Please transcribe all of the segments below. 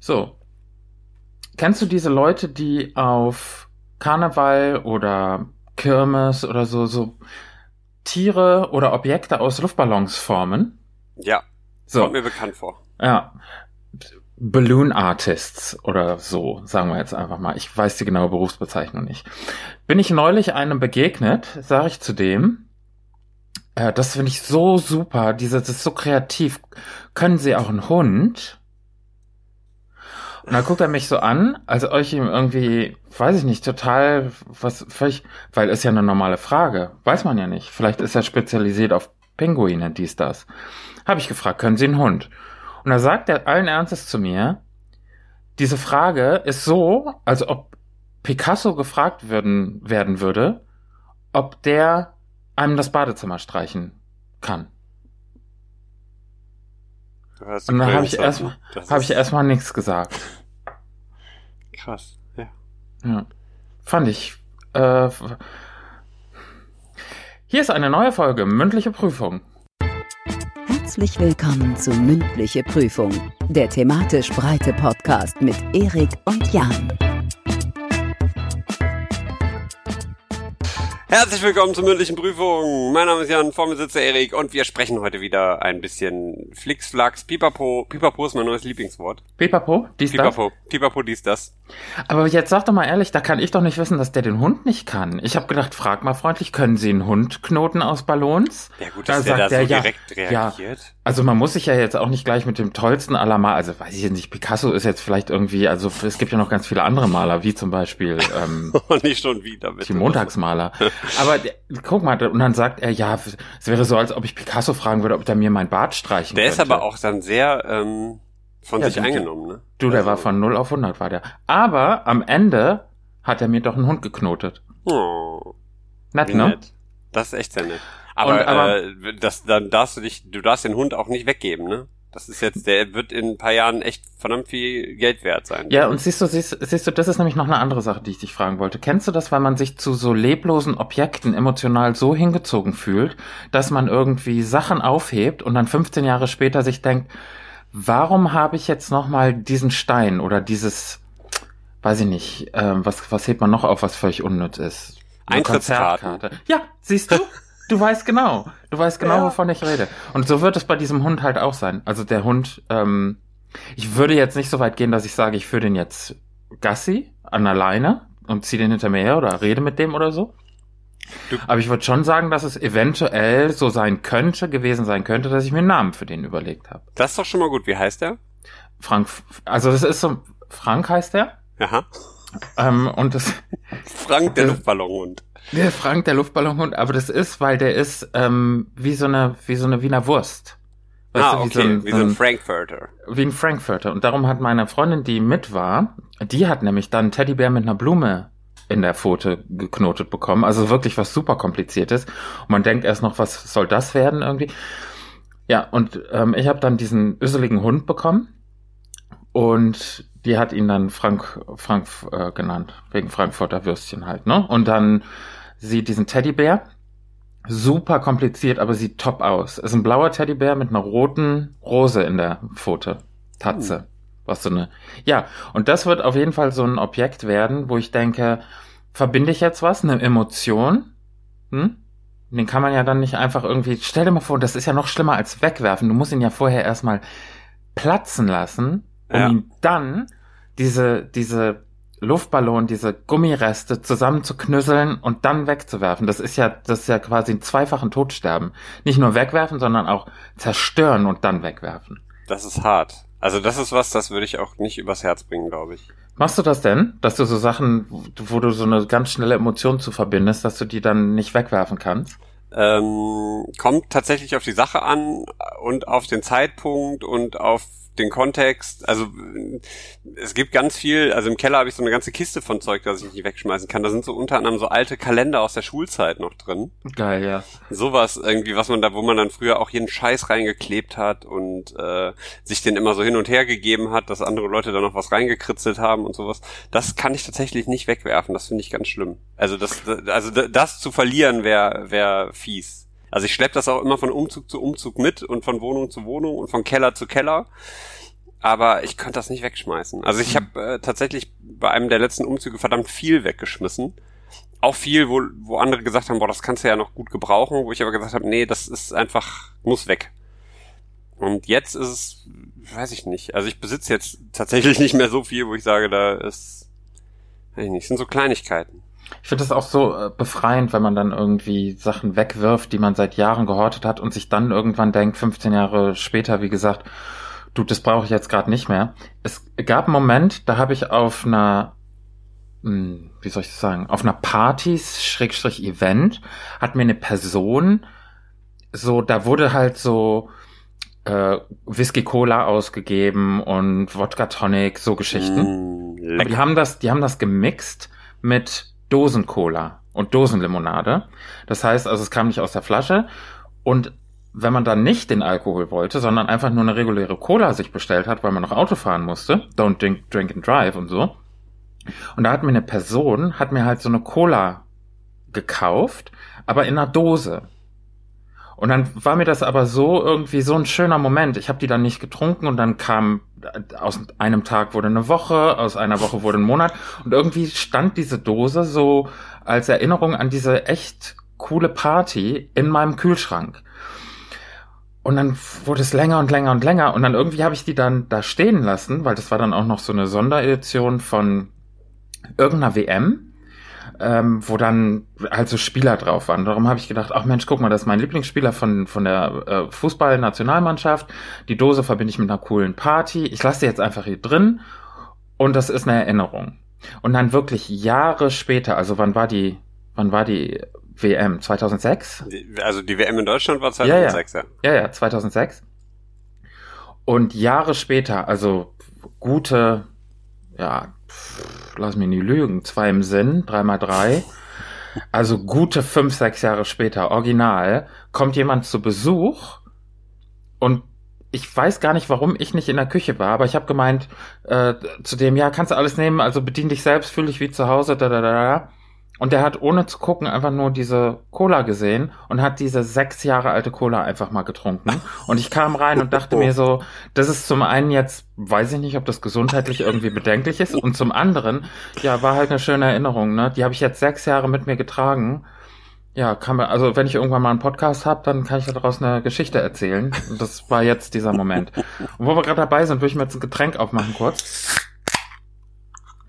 So. Kennst du diese Leute, die auf Karneval oder Kirmes oder so, so Tiere oder Objekte aus Luftballons formen? Ja. So. Kommt mir bekannt vor. Ja. Balloon Artists oder so, sagen wir jetzt einfach mal. Ich weiß die genaue Berufsbezeichnung nicht. Bin ich neulich einem begegnet, sage ich zu dem, äh, das finde ich so super, diese, das ist so kreativ. Können Sie auch einen Hund? Und dann guckt er mich so an, als euch ihm irgendwie, weiß ich nicht, total was völlig, weil ist ja eine normale Frage, weiß man ja nicht. Vielleicht ist er spezialisiert auf Pinguine, dies, das. Habe ich gefragt, können Sie einen Hund? Und da sagt er allen Ernstes zu mir, diese Frage ist so, als ob Picasso gefragt werden, werden würde, ob der einem das Badezimmer streichen kann. Und dann habe ich erstmal hab ich erstmal nichts gesagt. Krass. Ja. Ja. Fand ich. Äh, hier ist eine neue Folge, mündliche Prüfung. Herzlich willkommen zu Mündliche Prüfung, der thematisch breite Podcast mit Erik und Jan. Herzlich willkommen zur mündlichen Prüfung. Mein Name ist Jan, vor mir sitzt der Erik und wir sprechen heute wieder ein bisschen Flixflax, Pipapo. Pipapo ist mein neues Lieblingswort. Pipapo, dies, das. Pipapo, Pipapo, dies, das. Aber jetzt sag doch mal ehrlich, da kann ich doch nicht wissen, dass der den Hund nicht kann. Ich habe gedacht, frag mal freundlich, können Sie einen Hund knoten aus Ballons? Ja gut, Da dass der da so ja, direkt ja. reagiert. Also man muss sich ja jetzt auch nicht gleich mit dem tollsten aller Mal, also weiß ich jetzt nicht, Picasso ist jetzt vielleicht irgendwie, also es gibt ja noch ganz viele andere Maler, wie zum Beispiel ähm, Und nicht schon wieder bitte. die Montagsmaler. Aber der, guck mal, und dann sagt er, ja, es wäre so, als ob ich Picasso fragen würde, ob der mir mein Bart streichen Der könnte. ist aber auch dann sehr ähm, von Ja, sich du- eingenommen, ne? Du, der Also- war von 0 auf 100, war der. Aber am Ende hat er mir doch einen Hund geknotet. Oh, Nett, ne? nett. Das ist echt sehr nett. Aber, Und- aber- äh, das, dann darfst du dich, du darfst den Hund auch nicht weggeben, ne? Das ist jetzt, der wird in ein paar Jahren echt verdammt viel Geld wert sein. Ja, und siehst du, siehst, siehst du, das ist nämlich noch eine andere Sache, die ich dich fragen wollte. Kennst du das, weil man sich zu so leblosen Objekten emotional so hingezogen fühlt, dass man irgendwie Sachen aufhebt und dann 15 Jahre später sich denkt, warum habe ich jetzt nochmal diesen Stein oder dieses, weiß ich nicht, ähm, was, was hebt man noch auf, was völlig unnütz ist? Eine. Konzertkarte. Ja, siehst du? Du weißt genau. Du weißt genau, Ja. wovon ich rede. Und so wird es bei diesem Hund halt auch sein. Also der Hund, ähm, ich würde jetzt nicht so weit gehen, dass ich sage, ich führe den jetzt Gassi an der Leine und ziehe den hinter mir her oder rede mit dem oder so. Du- Aber ich würde schon sagen, dass es eventuell so sein könnte, gewesen sein könnte, dass ich mir einen Namen für den überlegt habe. Das ist doch schon mal gut. Wie heißt der? Frank, also das ist so, Frank heißt der. Aha. Ähm, und das, Frank, der Luftballonhund. Der Frank, der Luftballonhund, aber das ist, weil der ist ähm, wie so eine wie so eine Wiener Wurst. Weißt ah, du, okay. Wie so ein, Frankfurter. wie ein Frankfurter. Und darum hat meine Freundin, die mit war, die hat nämlich dann Teddybär mit einer Blume in der Pfote geknotet bekommen. Also wirklich was super kompliziertes. Und man denkt erst noch, was soll das werden irgendwie? Ja, und ähm, ich habe dann diesen üsseligen Hund bekommen. Und die hat ihn dann Frank, Frank äh, genannt, wegen Frankfurter Würstchen halt, ne? Und dann sie diesen Teddybär, super kompliziert, aber sieht top aus. Ist ein blauer Teddybär mit einer roten Rose in der Pfote, Tatze. Was so eine, ja, und das wird auf jeden Fall so ein Objekt werden, wo ich denke, verbinde ich jetzt was, eine Emotion, hm? Den kann man ja dann nicht einfach irgendwie, stell dir mal vor, das ist ja noch schlimmer als wegwerfen. Du musst ihn ja vorher erstmal platzen lassen, um Ja. ihn dann diese, diese Luftballon, diese Gummireste zusammenzuknüsseln und dann wegzuwerfen. Das ist ja, das ist ja quasi ein zweifachen Todsterben. Nicht nur wegwerfen, sondern auch zerstören und dann wegwerfen. Das ist hart. Also das ist was, das würde ich auch nicht übers Herz bringen, glaube ich. Machst du das denn, dass du so Sachen, wo du so eine ganz schnelle Emotion zu verbindest, dass du die dann nicht wegwerfen kannst? Ähm, kommt tatsächlich auf die Sache an und auf den Zeitpunkt und auf den Kontext. Also es gibt ganz viel, also im Keller habe ich so eine ganze Kiste von Zeug, das ich nicht wegschmeißen kann. Da sind so unter anderem so alte Kalender aus der Schulzeit noch drin. Geil, ja. Sowas irgendwie, was man da, wo man dann früher auch jeden Scheiß reingeklebt hat und äh, sich den immer so hin und her gegeben hat, dass andere Leute da noch was reingekritzelt haben und sowas. Das kann ich tatsächlich nicht wegwerfen. Das finde ich ganz schlimm. Also das, also das zu verlieren wäre wär fies. Also ich schleppe das auch immer von Umzug zu Umzug mit und von Wohnung zu Wohnung und von Keller zu Keller. aber ich könnte das nicht wegschmeißen. Also ich habe äh, tatsächlich bei einem der letzten Umzüge verdammt viel weggeschmissen. Auch viel, wo, wo andere gesagt haben, boah, das kannst du ja noch gut gebrauchen, wo ich aber gesagt habe, nee, das ist einfach, muss weg. Und jetzt ist es, weiß ich nicht. Also ich besitze jetzt tatsächlich nicht mehr so viel, wo ich sage, da ist, weiß ich nicht, sind so Kleinigkeiten. Ich finde das auch so äh, befreiend, wenn man dann irgendwie Sachen wegwirft, die man seit Jahren gehortet hat und sich dann irgendwann denkt, 15 Jahre später, wie gesagt, du, das brauche ich jetzt gerade nicht mehr. Es gab einen Moment, da habe ich auf einer, hm, wie soll ich das sagen, auf einer Partys, Schrägstrich Event, hat mir eine Person so, da wurde halt so äh, Whisky Cola ausgegeben und Wodka Tonic, so Geschichten. Mm, Aber die haben das, die haben das gemixt mit Dosen-Cola und Dosenlimonade. Das heißt, also es kam nicht aus der Flasche. Und wenn man dann nicht den Alkohol wollte, sondern einfach nur eine reguläre Cola sich bestellt hat, weil man noch Auto fahren musste, don't drink, drink and drive und so. Und da hat mir eine Person, hat mir halt so eine Cola gekauft, aber in einer Dose. Und dann war mir das aber so irgendwie so ein schöner Moment. Ich habe die dann nicht getrunken und dann kam aus einem Tag wurde eine Woche, aus einer Woche wurde ein Monat. Und irgendwie stand diese Dose so als Erinnerung an diese echt coole Party in meinem Kühlschrank. Und dann wurde es länger und länger und länger. Und dann irgendwie habe ich die dann da stehen lassen, weil das war dann auch noch so eine Sonderedition von irgendeiner WM ähm, wo dann halt so Spieler drauf waren. Darum habe ich gedacht, ach Mensch, guck mal, das ist mein Lieblingsspieler von, von der äh, Fußballnationalmannschaft. Die Dose verbinde ich mit einer coolen Party. Ich lasse die jetzt einfach hier drin und das ist eine Erinnerung. Und dann wirklich Jahre später, also wann war die, wann war die WM? 2006? Also die WM in Deutschland war 2006, ja. Ja, ja, ja 2006. Und Jahre später, also gute, ja, lass mich nie lügen, zwei im Sinn, dreimal drei. Also gute fünf, sechs Jahre später, original, kommt jemand zu Besuch und ich weiß gar nicht, warum ich nicht in der Küche war, aber ich habe gemeint äh, zu dem, ja, kannst du alles nehmen, also bedien dich selbst, fühl dich wie zu Hause, da, da, da, da. Und der hat ohne zu gucken einfach nur diese Cola gesehen und hat diese sechs Jahre alte Cola einfach mal getrunken. Und ich kam rein und dachte mir so, das ist zum einen jetzt, weiß ich nicht, ob das gesundheitlich irgendwie bedenklich ist. Und zum anderen, ja, war halt eine schöne Erinnerung, ne? Die habe ich jetzt sechs Jahre mit mir getragen. Ja, kann man, also wenn ich irgendwann mal einen Podcast habe, dann kann ich daraus eine Geschichte erzählen. Und das war jetzt dieser Moment. Und wo wir gerade dabei sind, würde ich mir jetzt ein Getränk aufmachen kurz.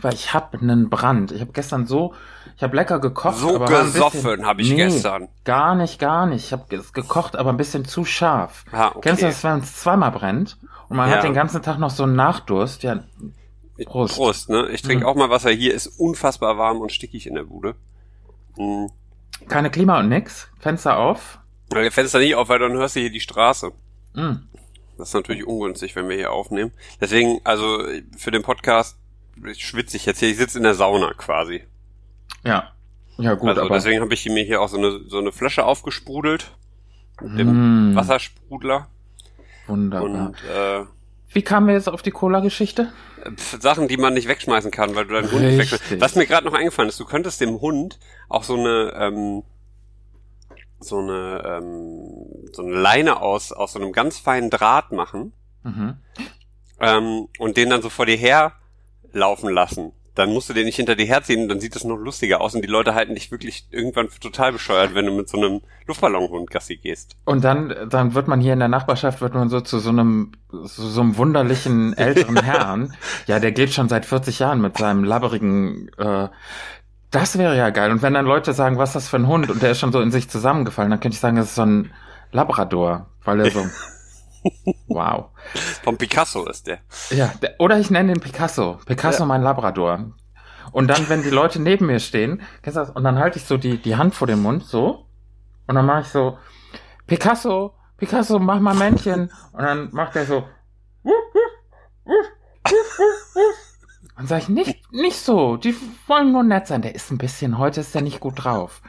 Weil ich habe einen Brand. Ich habe gestern so ich habe lecker gekocht. So gesoffen habe ich nee, gestern. Gar nicht, gar nicht. Ich habe gekocht, aber ein bisschen zu scharf. Ah, okay. Kennst du das, wenn es zweimal brennt und man Ja. hat den ganzen Tag noch so einen Nachdurst? Ja, Prost. Prost, ne? Ich trinke Mhm. auch mal Wasser. Hier ist unfassbar warm und stickig in der Bude. Mhm. keine Klima und nix. Fenster auf. Der Fenster nicht auf, weil dann hörst du hier die Straße. Mm. Das ist natürlich ungünstig, wenn wir hier aufnehmen. Deswegen, also für den Podcast schwitze ich jetzt hier. Ich sitze in der Sauna quasi. Ja. Ja, gut, also aber. deswegen habe ich mir hier auch so eine, so eine Flasche aufgesprudelt. Mit dem Mm, Wassersprudler. Wunderbar. Und äh, Wie kamen wir jetzt auf die Cola-Geschichte? Sachen, die man nicht wegschmeißen kann, weil du deinen Hund nicht wegschmeißt. Was mir gerade noch eingefallen ist, du könntest dem Hund auch so eine ähm, so eine ähm, so eine Leine aus aus so einem ganz feinen Draht machen Mhm. ähm, und den dann so vor dir her laufen lassen. Dann musst du den nicht hinter dir herziehen, dann sieht das noch lustiger aus und die Leute halten dich wirklich irgendwann für total bescheuert, wenn du mit so einem Luftballonhund Gassi gehst. Und dann, dann wird man hier in der Nachbarschaft, wird man so zu so einem, so, so einem wunderlichen älteren Herrn. Ja, der geht schon seit 40 Jahren mit seinem labberigen, äh, das wäre ja geil. Und wenn dann Leute sagen, was ist das für ein Hund? Und der ist schon so in sich zusammengefallen, dann könnte ich sagen, das ist so ein Labrador, weil er so, wow. Vom Picasso ist der. Ja, der, oder ich nenne den Picasso. Picasso, Ja. mein Labrador. Und dann, wenn die Leute neben mir stehen, kennst du das? Und dann halte ich so die, die Hand vor den Mund, so. Und dann mache ich so, Picasso, Picasso, mach mal Männchen. Und dann macht er so, und sag ich, nicht, nicht so, die wollen nur nett sein. Der ist ein bisschen, heute ist der nicht gut drauf.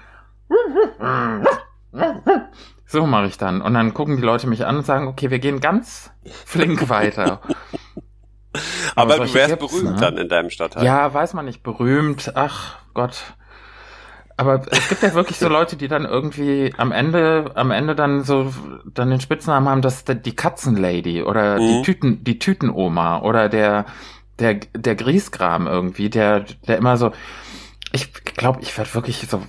So mache ich dann. Und dann gucken die Leute mich an und sagen, okay, wir gehen ganz flink weiter. Aber, du solche wärst berühmt ne? dann in deinem Stadtteil. Ja, weiß man nicht, berühmt, ach Gott. Aber es gibt ja wirklich so Leute, die dann irgendwie am Ende, am Ende dann so, dann den Spitznamen haben, dass die Katzenlady oder Mhm. die Tüten, die Tütenoma oder der, der, der Griesgram irgendwie, der, der immer so, ich glaube, ich werde wirklich so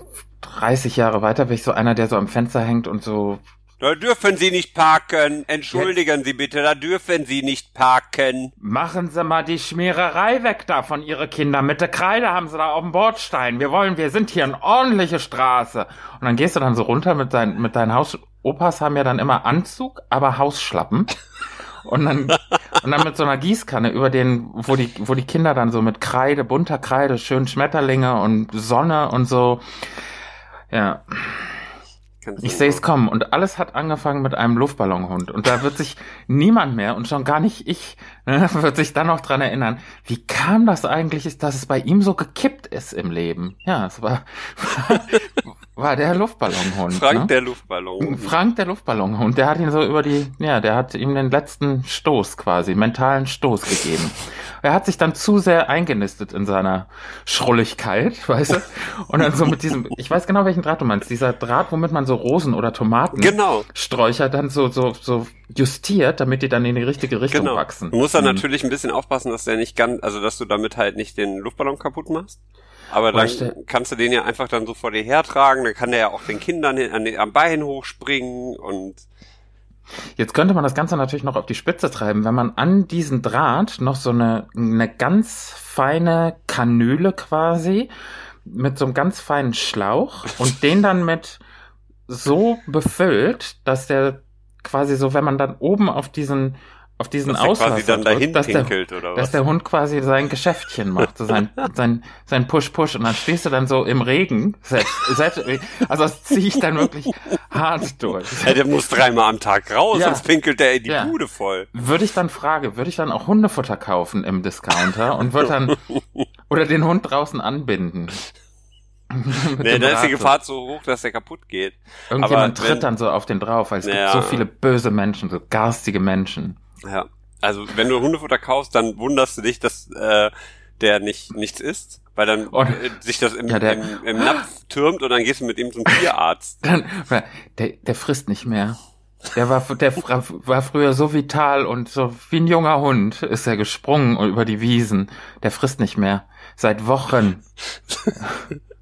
30 Jahre weiter, bin ich so einer, der so am Fenster hängt und so, Da dürfen Sie nicht parken. Entschuldigen Sie bitte, da dürfen Sie nicht parken. machen Sie mal die Schmiererei weg da von Ihre Kinder. Mit der Kreide haben Sie da auf dem Bordstein. Wir wollen, wir sind hier eine ordentliche Straße. Und dann gehst du dann so runter mit deinen, mit deinen Haus, Opas haben ja dann immer Anzug, aber Hausschlappen. Und dann, und dann mit so einer Gießkanne über den, wo die, wo die Kinder dann so mit Kreide, bunter Kreide, schön Schmetterlinge und Sonne und so. Ja, Kannst ich sehe es kommen. Und alles hat angefangen mit einem Luftballonhund. Und da wird sich niemand mehr und schon gar nicht ich, ne, wird sich dann noch dran erinnern, wie kam das eigentlich, dass es bei ihm so gekippt ist im Leben. Ja, es war, war der Luftballonhund. Frank ne? der Luftballon. Frank der Luftballonhund, der hat ihn so über die, ja, der hat ihm den letzten Stoß quasi, mentalen Stoß gegeben. Er hat sich dann zu sehr eingenistet in seiner Schrulligkeit, weißt du? Und dann so mit diesem, ich weiß genau, welchen Draht du meinst, dieser Draht, womit man so Rosen oder Tomaten Genau, Sträucher dann so, so, so justiert, damit die dann in die richtige Richtung genau. wachsen. Du musst dann Mhm. natürlich ein bisschen aufpassen, dass der nicht ganz, also dass du damit halt nicht den Luftballon kaputt machst. Aber dann stell- kannst du den ja einfach dann so vor dir hertragen, dann kann der ja auch den Kindern hin- an den, am Bein hochspringen und Jetzt könnte man das Ganze natürlich noch auf die Spitze treiben, wenn man an diesen Draht noch so eine, eine ganz feine Kanüle quasi mit so einem ganz feinen Schlauch und den dann mit so befüllt, dass der quasi so, wenn man dann oben auf diesen auf diesen dass der quasi dann dahin dass der, oder dass was. der Hund quasi sein Geschäftchen macht, so sein, sein, sein Push-Push und dann stehst du dann so im Regen, selbst, selbst, also das ziehe ich dann wirklich hart durch. Ja, der muss dreimal am Tag raus, Ja. sonst pinkelt der in die Ja. Bude voll. Würde ich dann frage, würde ich dann auch Hundefutter kaufen im Discounter und würde dann oder den Hund draußen anbinden? Nee, da ist die so. Gefahr zu hoch, dass der kaputt geht. Irgendjemand aber wenn- tritt dann so auf den drauf, weil es Ja. gibt so viele böse Menschen, so garstige Menschen. Ja. Also wenn du Hundefutter kaufst, dann wunderst du dich, dass äh, der nicht nichts isst, weil dann Und- äh, sich das im, Ja, der- im, im Napf türmt und dann gehst du mit ihm zum Tierarzt. Dann, der, der frisst nicht mehr. Der war, der war früher so vital und so wie ein junger Hund ist er gesprungen über die Wiesen. Der frisst nicht mehr. Seit Wochen.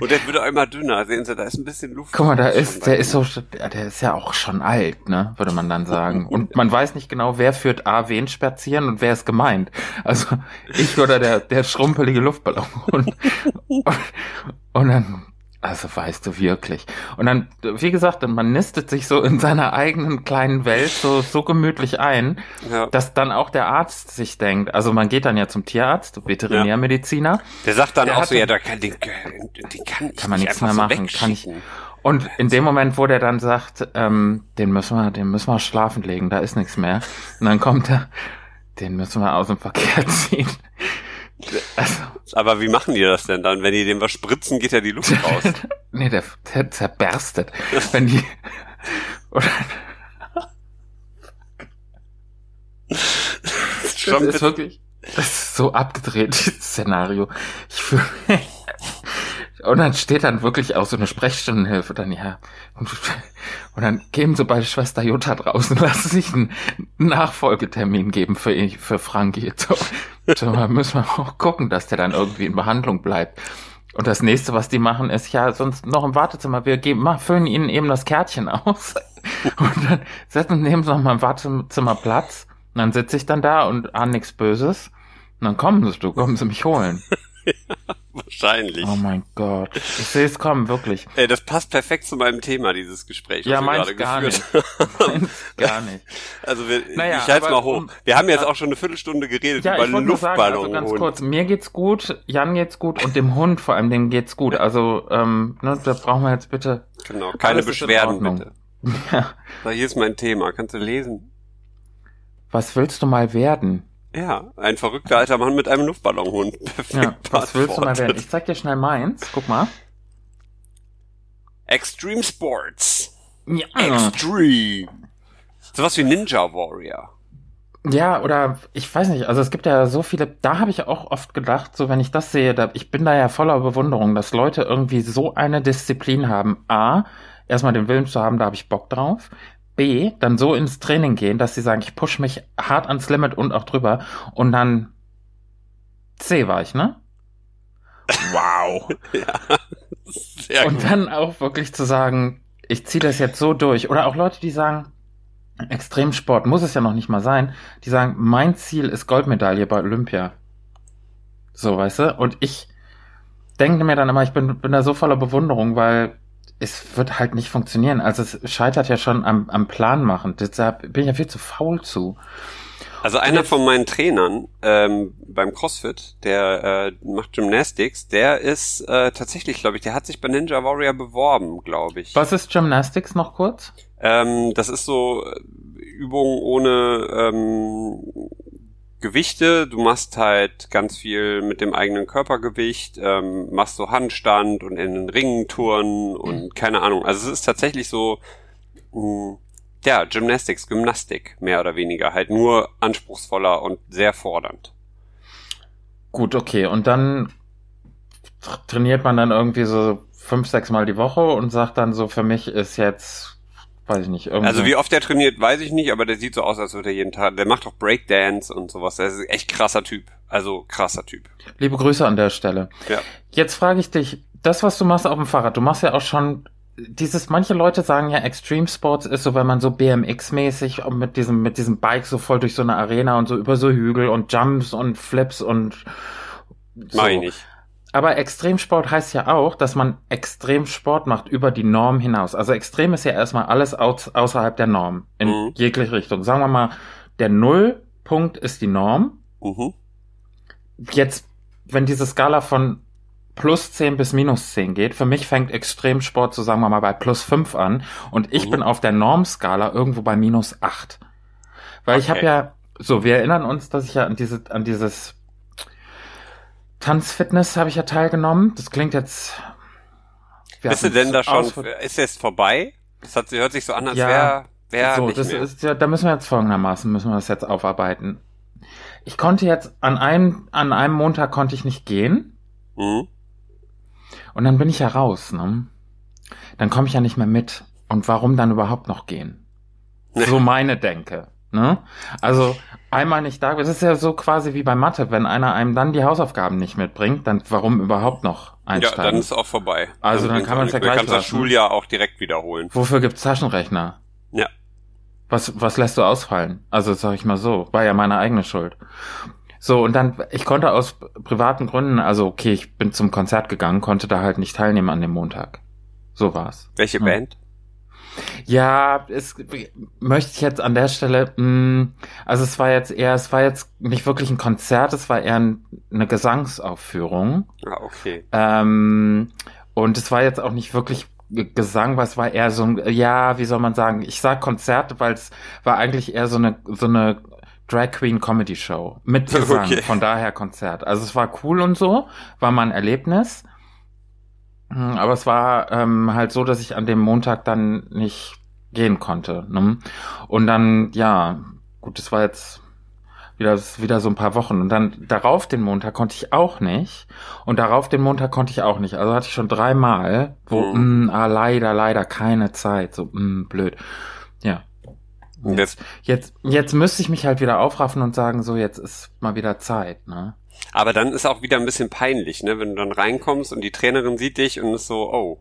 Und der auch immer dünner. Sehen Sie, da ist ein bisschen Luft. Guck mal, da ist, der ist so, der ist ja auch schon alt, ne, würde man dann sagen. Und man weiß nicht genau, wer führt A wen spazieren und wer ist gemeint. Also ich oder der, der schrumpelige Luftballon. Und, und, und dann, also weißt du wirklich. Und dann, wie gesagt, man nistet sich so in seiner eigenen kleinen Welt so, so gemütlich ein, Ja. dass dann auch der Arzt sich denkt, also man geht dann ja zum Tierarzt, Veterinärmediziner, Der sagt dann Der auch so, den- ja, da kann, den, den kann ich Kann man nicht nichts mehr so machen, kann ich-. Und in dem Moment, wo der dann sagt, ähm, den müssen wir, den müssen wir schlafen legen, da ist nichts mehr. Und dann kommt er, den müssen wir aus dem Verkehr ziehen. Also, Aber wie machen die das denn dann? Wenn die dem was spritzen, geht ja die Luft raus. nee, der, der zerberstet. Wenn die, oder, Das ist wirklich, das ist so abgedreht, dieses Szenario. Ich fühle Und dann steht dann wirklich auch so eine Sprechstundenhilfe dann, ja. Und, und dann geben sie bei Schwester Jutta draußen, lassen sich einen Nachfolgetermin geben für, für Frankie. So, so da müssen wir auch gucken, dass der dann irgendwie in Behandlung bleibt. Und das nächste, was die machen, ist ja sonst noch im Wartezimmer. Wir geben, machen, füllen ihnen eben das Kärtchen aus. Und dann setzen, nehmen sie noch mal im Wartezimmer Platz. Und dann sitze ich dann da und ahne nichts Böses. Und dann kommen sie, du, kommen sie mich holen. wahrscheinlich. Oh mein Gott. Ich sehe es kommen, wirklich. Ey, das passt perfekt zu meinem Thema, dieses Gespräch. Ja, wir meins gerade gar geführt nicht. Meins gar nicht. Also wir, Naja, ich halte mal hoch. um- wir haben jetzt auch schon eine Viertelstunde geredet Ja, über ich nur sagen, also Luftballon. ganz kurz, mir geht's gut, Jan geht's gut und dem Hund vor allem, dem geht's gut. Also, ähm, ne, da brauchen wir jetzt bitte. genau, keine Alles Beschwerden bitte. Ja. So, hier ist mein Thema. Kannst du lesen? Was willst du mal werden? Ja, ein verrückter alter Mann mit einem Luftballonhund. Perfekt Ja, was willst du mal werden? Ich zeig dir schnell meins. Guck mal. Extreme Sports. Ja. Extreme. Sowas wie Ninja Warrior. Ja, oder ich weiß nicht, also es gibt ja so viele, da habe ich auch oft gedacht, so wenn ich das sehe, da, ich bin da ja voller Bewunderung, dass Leute irgendwie so eine Disziplin haben. A, erstmal den Willen zu haben, da habe ich Bock drauf. B, dann so ins Training gehen, dass sie sagen, ich push mich hart ans Limit und auch drüber. Und dann C war ich, ne? Wow. ja, sehr und gut. dann auch wirklich zu sagen, ich ziehe das jetzt so durch. Oder auch Leute, die sagen, Extremsport muss es ja noch nicht mal sein, die sagen, mein Ziel ist Goldmedaille bei Olympia. So, weißt du? Und ich denke mir dann immer, ich bin, bin da so voller Bewunderung, weil es wird halt nicht funktionieren. Also es scheitert ja schon am, am Plan machen. Deshalb bin ich ja viel zu faul zu. Also einer von meinen Trainern ähm, beim CrossFit, der äh, macht Gymnastics, der ist äh, tatsächlich, glaube ich, der hat sich bei Ninja Warrior beworben, glaube ich. Was ist Gymnastics noch kurz? Ähm, das ist so äh, Übung ohne ähm, Gewichte. Du machst halt ganz viel mit dem eigenen Körpergewicht, ähm, machst so Handstand und in den Ringen turnen und keine Ahnung. Also es ist tatsächlich so, mh, ja, Gymnastics, Gymnastik, mehr oder weniger. Halt nur anspruchsvoller und sehr fordernd. Gut, okay. Und dann tra- trainiert man dann irgendwie so fünf, sechs Mal die Woche und sagt dann so, für mich ist jetzt, weiß ich nicht, irgendwie. Also wie oft der trainiert, weiß ich nicht, aber der sieht so aus, als würde er jeden Tag, der macht auch Breakdance und sowas. Der ist echt krasser Typ. Also krasser Typ. Liebe Grüße an der Stelle. Ja. Jetzt frage ich dich, das, was du machst auf dem Fahrrad, du machst ja auch schon dieses, manche Leute sagen ja, Extreme Sports ist so, wenn man so BMX-mäßig mit diesem, mit diesem Bike so voll durch so eine Arena und so über so Hügel und Jumps und Flips und so. Mach ich nicht. Aber Extremsport heißt ja auch, dass man Extremsport macht über die Norm hinaus. Also extrem ist ja erstmal alles au außerhalb der Norm. In Mhm. jegliche Richtung. Sagen wir mal, der Nullpunkt ist die Norm. Mhm. Jetzt, wenn diese Skala von plus 10 bis minus 10 geht, für mich fängt Extremsport so sagen wir mal bei plus 5 an und ich Mhm. bin auf der Normskala irgendwo bei minus 8. Weil ich Okay. habe ja, so, wir erinnern uns, dass ich ja an, diese, an dieses Tanzfitness habe ich ja teilgenommen. Das klingt jetzt. Bist du denn da schon, ist jetzt vorbei? Das hat, hört sich so an, als Ja. wäre wär so, nicht das mehr. ist ja, da müssen wir jetzt folgendermaßen, müssen wir das jetzt aufarbeiten. Ich konnte jetzt an einem, an einem Montag konnte ich nicht gehen mhm. und dann bin ich ja raus, ne? Dann komme ich ja nicht mehr mit. Und warum dann überhaupt noch gehen? So meine Denke. Ne? Also einmal nicht da, das ist ja so quasi wie bei Mathe, wenn einer einem dann die Hausaufgaben nicht mitbringt, dann warum überhaupt noch Ja, einsteigen? dann ist es auch vorbei. Also dann bringt's kann auch man's ja gleich kannst das lassen. Schuljahr auch direkt wiederholen. Wofür gibt's Taschenrechner? Ja. Was, was lässt du ausfallen? Also sag ich mal so, war ja meine eigene Schuld. So, und dann, ich konnte aus privaten Gründen, also okay, ich bin zum Konzert gegangen, konnte da halt nicht teilnehmen an dem Montag. So war's. Welche Hm. Band? Ja, es möchte ich jetzt an der Stelle, mh, also es war jetzt eher, es war jetzt nicht wirklich ein Konzert, es war eher ein, eine Gesangsaufführung. Ah, okay. Ähm, und es war jetzt auch nicht wirklich Gesang, weil es war eher so ein, ja, wie soll man sagen, ich sag Konzert, weil es war eigentlich eher so eine, so eine Drag Queen Comedy Show mit Gesang, Okay. von daher Konzert. Also es war cool und so, war mal ein Erlebnis. Hm, Aber es war ähm, halt so, dass ich an dem Montag dann nicht gehen konnte. Ne? Und dann, ja, gut, das war jetzt wieder, wieder so ein paar Wochen. Und dann darauf den Montag konnte ich auch nicht. Und darauf den Montag konnte ich auch nicht. Also hatte ich schon dreimal, wo, Mhm. mh, ah, leider, leider keine Zeit. So, mh, blöd. Ja. Jetzt, Jetzt, jetzt müsste ich mich halt wieder aufraffen und sagen, so, jetzt ist mal wieder Zeit, ne? Aber dann ist auch wieder ein bisschen peinlich, ne? Wenn du dann reinkommst und die Trainerin sieht dich und ist so, oh,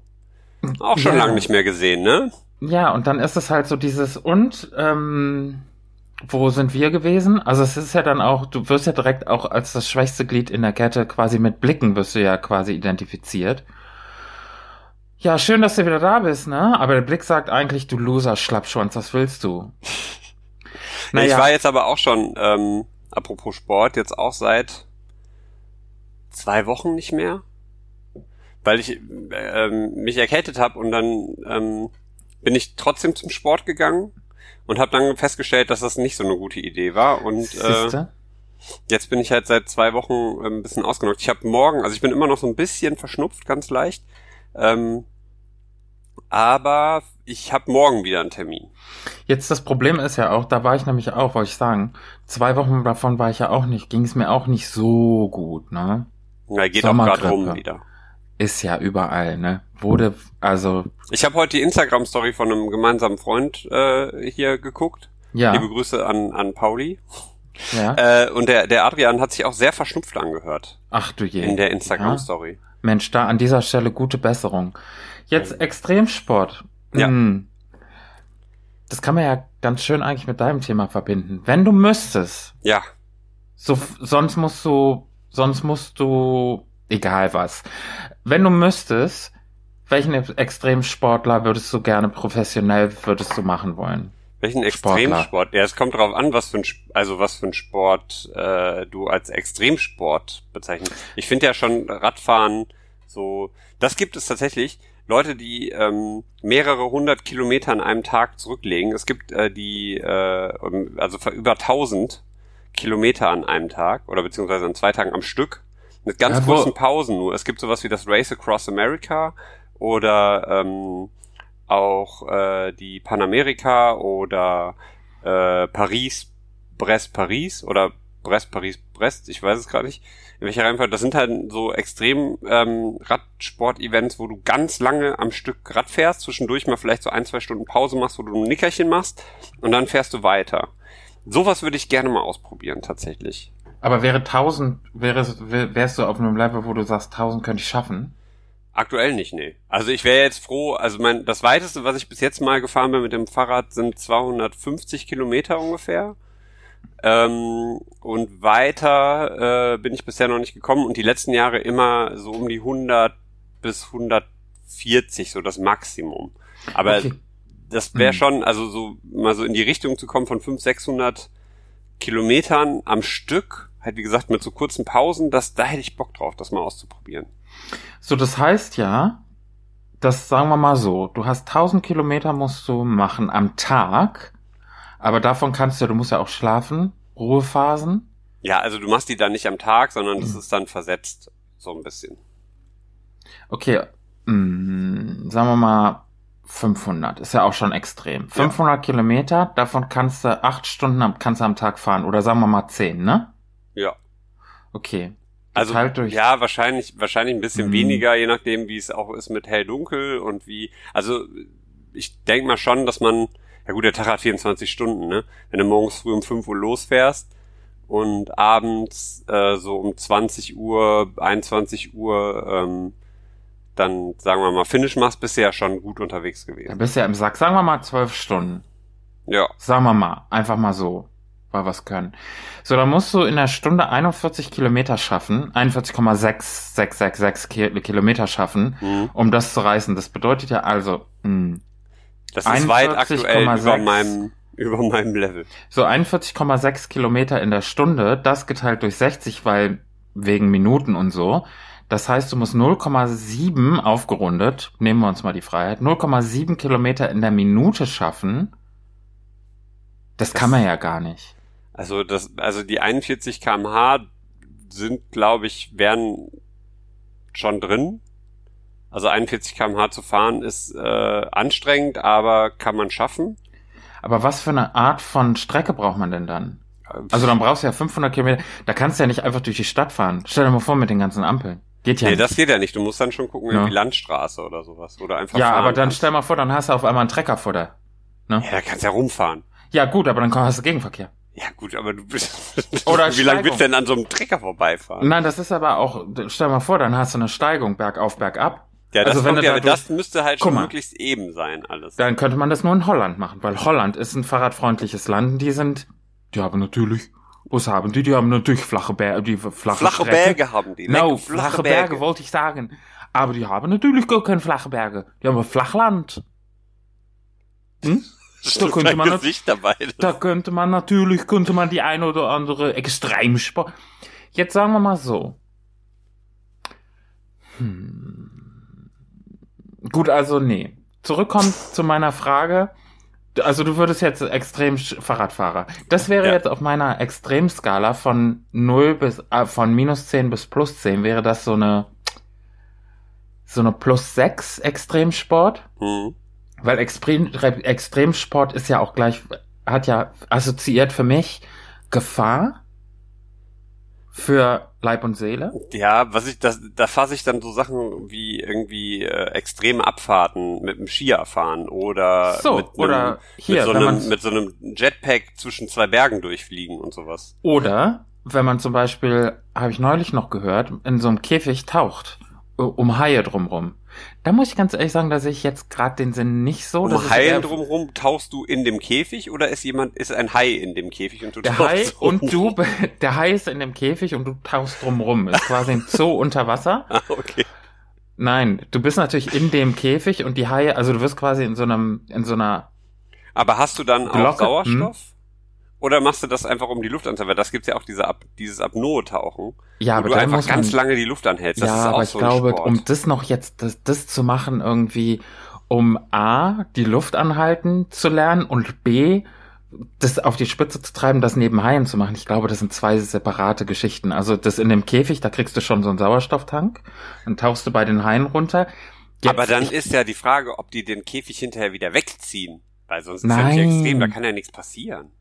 auch schon Ja. lange nicht mehr gesehen, ne? Ja, und dann ist es halt so dieses, und, ähm, wo sind wir gewesen? Also es ist ja dann auch, du wirst ja direkt auch als das schwächste Glied in der Kette quasi mit Blicken wirst du ja quasi identifiziert. Ja, schön, dass du wieder da bist, ne? Aber der Blick sagt eigentlich, du Loser, Schlappschwanz, was willst du? Ja, Ich war jetzt aber auch schon, ähm, apropos Sport, jetzt auch seit zwei Wochen nicht mehr, weil ich ähm, mich erkältet habe und dann ähm, bin ich trotzdem zum Sport gegangen und habe dann festgestellt, dass das nicht so eine gute Idee war und äh, jetzt bin ich halt seit zwei Wochen ähm, ein bisschen ausgenockt. Ich habe morgen, also ich bin immer noch so ein bisschen verschnupft, ganz leicht. Ähm, aber ich habe morgen wieder einen Termin. Jetzt das Problem ist ja auch, da war ich nämlich auch, wollte ich sagen, zwei Wochen davon war ich ja auch nicht, ging es mir auch nicht so gut, ne? Ja, geht auch gerade rum wieder. Ist ja überall, ne? Wurde, also. Ich habe heute die Instagram-Story von einem gemeinsamen Freund äh, hier geguckt. Ja. Liebe Grüße an, an Pauli. Ja. Äh, und der, der Adrian hat sich auch sehr verschnupft angehört. Ach du je. In der Instagram-Story. Ja. Mensch, da an dieser Stelle gute Besserung. Jetzt Extremsport. Ja. Hm. Das kann man ja ganz schön eigentlich mit deinem Thema verbinden. Wenn du müsstest. Ja. So, sonst musst du, sonst musst du, egal was. Wenn du müsstest, welchen Extremsportler würdest du gerne professionell würdest du machen wollen? Welchen Extremsport? Ja, es kommt darauf an, was für ein, also was für ein Sport äh, du als Extremsport bezeichnest. Ich finde ja schon Radfahren so, das gibt es tatsächlich. Leute, die ähm, mehrere hundert Kilometer an einem Tag zurücklegen. Es gibt äh, die, äh, also über tausend Kilometer an einem Tag oder beziehungsweise an zwei Tagen am Stück mit ganz ja, kurzen Pausen nur. Es gibt sowas wie das Race Across America oder ähm, auch äh, die Panamerika oder äh, Paris, Brest, Paris oder Brest, Paris, Brest, ich weiß es gerade nicht, in welcher Reihenfolge. Das sind halt so extrem ähm, Radsport-Events, wo du ganz lange am Stück Rad fährst, zwischendurch mal vielleicht so ein, zwei Stunden Pause machst, wo du ein Nickerchen machst und dann fährst du weiter. Sowas würde ich gerne mal ausprobieren, tatsächlich. Aber wäre 1000, wäre, wärst du auf einem Level, wo du sagst, 1000 könnte ich schaffen? Aktuell nicht, nee. Also ich wäre jetzt froh, also mein, das weiteste, was ich bis jetzt mal gefahren bin mit dem Fahrrad, sind 250 Kilometer ungefähr. Ähm, und weiter äh, bin ich bisher noch nicht gekommen und die letzten Jahre immer so um die 100 bis 140, so das Maximum. Aber okay. Das wäre mhm. schon, also so mal so in die Richtung zu kommen von 500, 600 Kilometern am Stück, halt wie gesagt mit so kurzen Pausen, das, da hätte ich Bock drauf, das mal auszuprobieren. So, das heißt ja, das sagen wir mal so, du hast 1000 Kilometer musst du machen am Tag, aber davon kannst du, du musst ja auch schlafen, Ruhephasen. Ja, also du machst die dann nicht am Tag, sondern das mhm. ist dann versetzt, so ein bisschen. Okay, mh, mm, sagen wir mal 500, ist ja auch schon extrem. 500 ja. Kilometer, davon kannst du acht Stunden am, kannst du am Tag fahren oder sagen wir mal zehn, ne? Ja. Okay. Also durch ja, wahrscheinlich wahrscheinlich ein bisschen mhm. weniger, je nachdem, wie es auch ist mit hell dunkel und wie. Also ich denke mal schon, dass man ja gut, der Tag hat 24 Stunden, ne? Wenn du morgens früh um 5 Uhr losfährst und abends äh, so um 20 Uhr, 21 Uhr ähm, dann, sagen wir mal, Finish machst, bist du ja schon gut unterwegs gewesen. Da bist ja im Sack. Sagen wir mal 12 Stunden. Ja. Sagen wir mal. Einfach mal so weil was können. So, dann musst du in der Stunde 41 Kilometer schaffen, 41,6666 Kilometer schaffen, mhm. um das zu reißen. Das bedeutet ja also, mh, hm, das ist weit aktuell über meinem, über meinem Level. So 41,6 Kilometer in der Stunde, das geteilt durch 60, weil wegen Minuten und so. Das heißt, du musst 0,7 aufgerundet, nehmen wir uns mal die Freiheit, 0,7 Kilometer in der Minute schaffen. Das, das kann man ja gar nicht. Also das, also die 41 kmh sind, glaube ich, wären schon drin. Also 41 kmh zu fahren ist äh, anstrengend, aber kann man schaffen. Aber was für eine Art von Strecke braucht man denn dann? Also dann brauchst du ja 500 Kilometer. Da kannst du ja nicht einfach durch die Stadt fahren. Stell dir mal vor mit den ganzen Ampeln. Geht ja nee, nicht. das geht ja nicht. Du musst dann schon gucken, ja. die Landstraße oder sowas. Oder einfach Ja, aber dann kannst. stell mal vor, dann hast du auf einmal einen Trecker vor der. Ne? Ja, da kannst du ja rumfahren. Ja, gut, aber dann hast du Gegenverkehr. Ja gut, aber du bist. Oder wie lange willst du denn an so einem Trecker vorbeifahren? Nein, das ist aber auch. Stell mal vor, dann hast du eine Steigung bergauf, bergab. Ja, das, also wenn kommt, ja, da das müsste halt schon mal, möglichst eben sein alles. Dann könnte man das nur in Holland machen, weil Holland ist ein fahrradfreundliches Land. Die sind, die haben natürlich, was haben die? Die haben natürlich flache Berge, die flache, flache Berge haben die. No, flache, flache Berge. Berge wollte ich sagen. Aber die haben natürlich gar keine flache Berge. Die haben ein Flachland. Hm? Da könnte, man dabei. da könnte man natürlich, könnte man die eine oder andere Extremsport. Jetzt sagen wir mal so. Hm. Gut, also nee. Zurückkommt zu meiner Frage. Also du würdest jetzt extrem Fahrradfahrer. Das wäre ja. jetzt auf meiner Extremskala von 0 bis, äh, von minus 10 bis plus 10 wäre das so eine, so eine plus 6 Extremsport. Mhm. Weil Extrem, Extremsport ist ja auch gleich, hat ja assoziiert für mich Gefahr für Leib und Seele. Ja, was ich, das, da fasse ich dann so Sachen wie irgendwie äh, extreme Abfahrten mit dem Skier fahren oder So, mit, oder einem, hier, mit, so einem, mit so einem Jetpack zwischen zwei Bergen durchfliegen und sowas. Oder wenn man zum Beispiel, habe ich neulich noch gehört, in so einem Käfig taucht, um Haie drumrum. Da muss ich ganz ehrlich sagen, da sehe ich jetzt gerade den Sinn nicht so. Um ist Haien drumherum tauchst du in dem Käfig oder ist jemand, ist ein Hai in dem Käfig und du Der tauchst Hai so und du, der Hai ist in dem Käfig und du tauchst drumrum. Ist quasi ein Zoo unter Wasser. Ah, okay. Nein, du bist natürlich in dem Käfig und die Haie, also du wirst quasi in so einem, in so einer, Aber hast du dann auch Glocke, Sauerstoff? Oder machst du das einfach um die Luft anzuhalten? Weil das gibt's ja auch diese Ab dieses Apnoe-Tauchen, ja, wo aber du da einfach ganz lange die Luft anhältst. Das ja, ist auch aber ich so ein glaube, Sport. um das noch jetzt, das, das zu machen irgendwie, um A, die Luft anhalten zu lernen und B, das auf die Spitze zu treiben, das neben Haien zu machen. Ich glaube, das sind zwei separate Geschichten. Also das in dem Käfig, da kriegst du schon so einen Sauerstofftank, dann tauchst du bei den Haien runter. Jetzt- Aber dann ich, ist ja die Frage, ob die den Käfig hinterher wieder wegziehen. Weil sonst ist ja nicht extrem, da kann ja nichts passieren.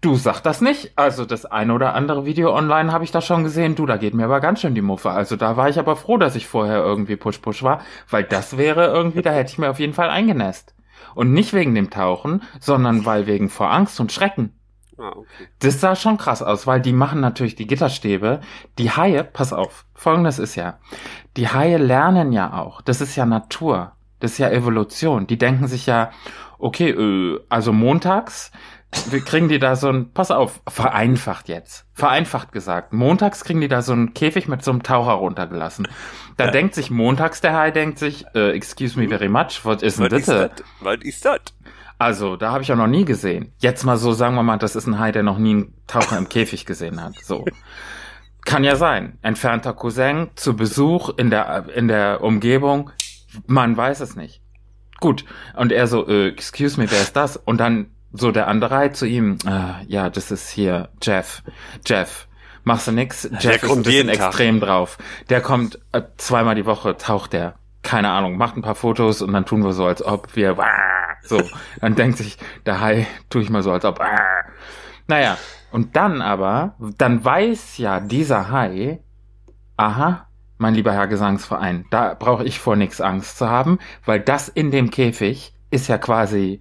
Du sag das nicht. Also das eine oder andere Video online habe ich da schon gesehen. Du, da geht mir aber ganz schön die Muffe. Also da war ich aber froh, dass ich vorher irgendwie Push-Push war, weil das wäre irgendwie, da hätte ich mir auf jeden Fall eingenässt. Und nicht wegen dem Tauchen, sondern weil wegen vor Angst und Schrecken. Ah, okay. Das sah schon krass aus, weil die machen natürlich die Gitterstäbe. Die Haie, pass auf, folgendes ist ja, die Haie lernen ja auch. Das ist ja Natur. Das ist ja Evolution. Die denken sich ja, okay, äh, also montags, wir kriegen die da so ein, pass auf, vereinfacht jetzt, vereinfacht gesagt. Montags kriegen die da so einen Käfig mit so einem Taucher runtergelassen. Da Ja. denkt sich montags der Hai, denkt sich, äh, excuse me very much, was ist denn das? Was ist das? Also, da habe ich ja noch nie gesehen. Jetzt mal so, sagen wir mal, das ist ein Hai, der noch nie einen Taucher im Käfig gesehen hat. So. Kann ja sein. Entfernter Cousin zu Besuch in der, in der Umgebung. Man weiß es nicht. Gut. Und er so, äh, excuse me, wer ist das? Und dann so der andere Hai zu ihm, äh, ja, das ist hier Jeff. Jeff. Machst du nix? Jeff ist ein kommt jeden extrem drauf. Der kommt äh, zweimal die Woche, taucht der. Keine Ahnung, macht ein paar Fotos und dann tun wir so, als ob wir so. Dann denkt sich der Hai, tue ich mal so, als ob. Naja, und dann aber, dann weiß ja dieser Hai, aha, mein lieber Herr Gesangsverein, da brauche ich vor nichts Angst zu haben, weil das in dem Käfig ist ja quasi,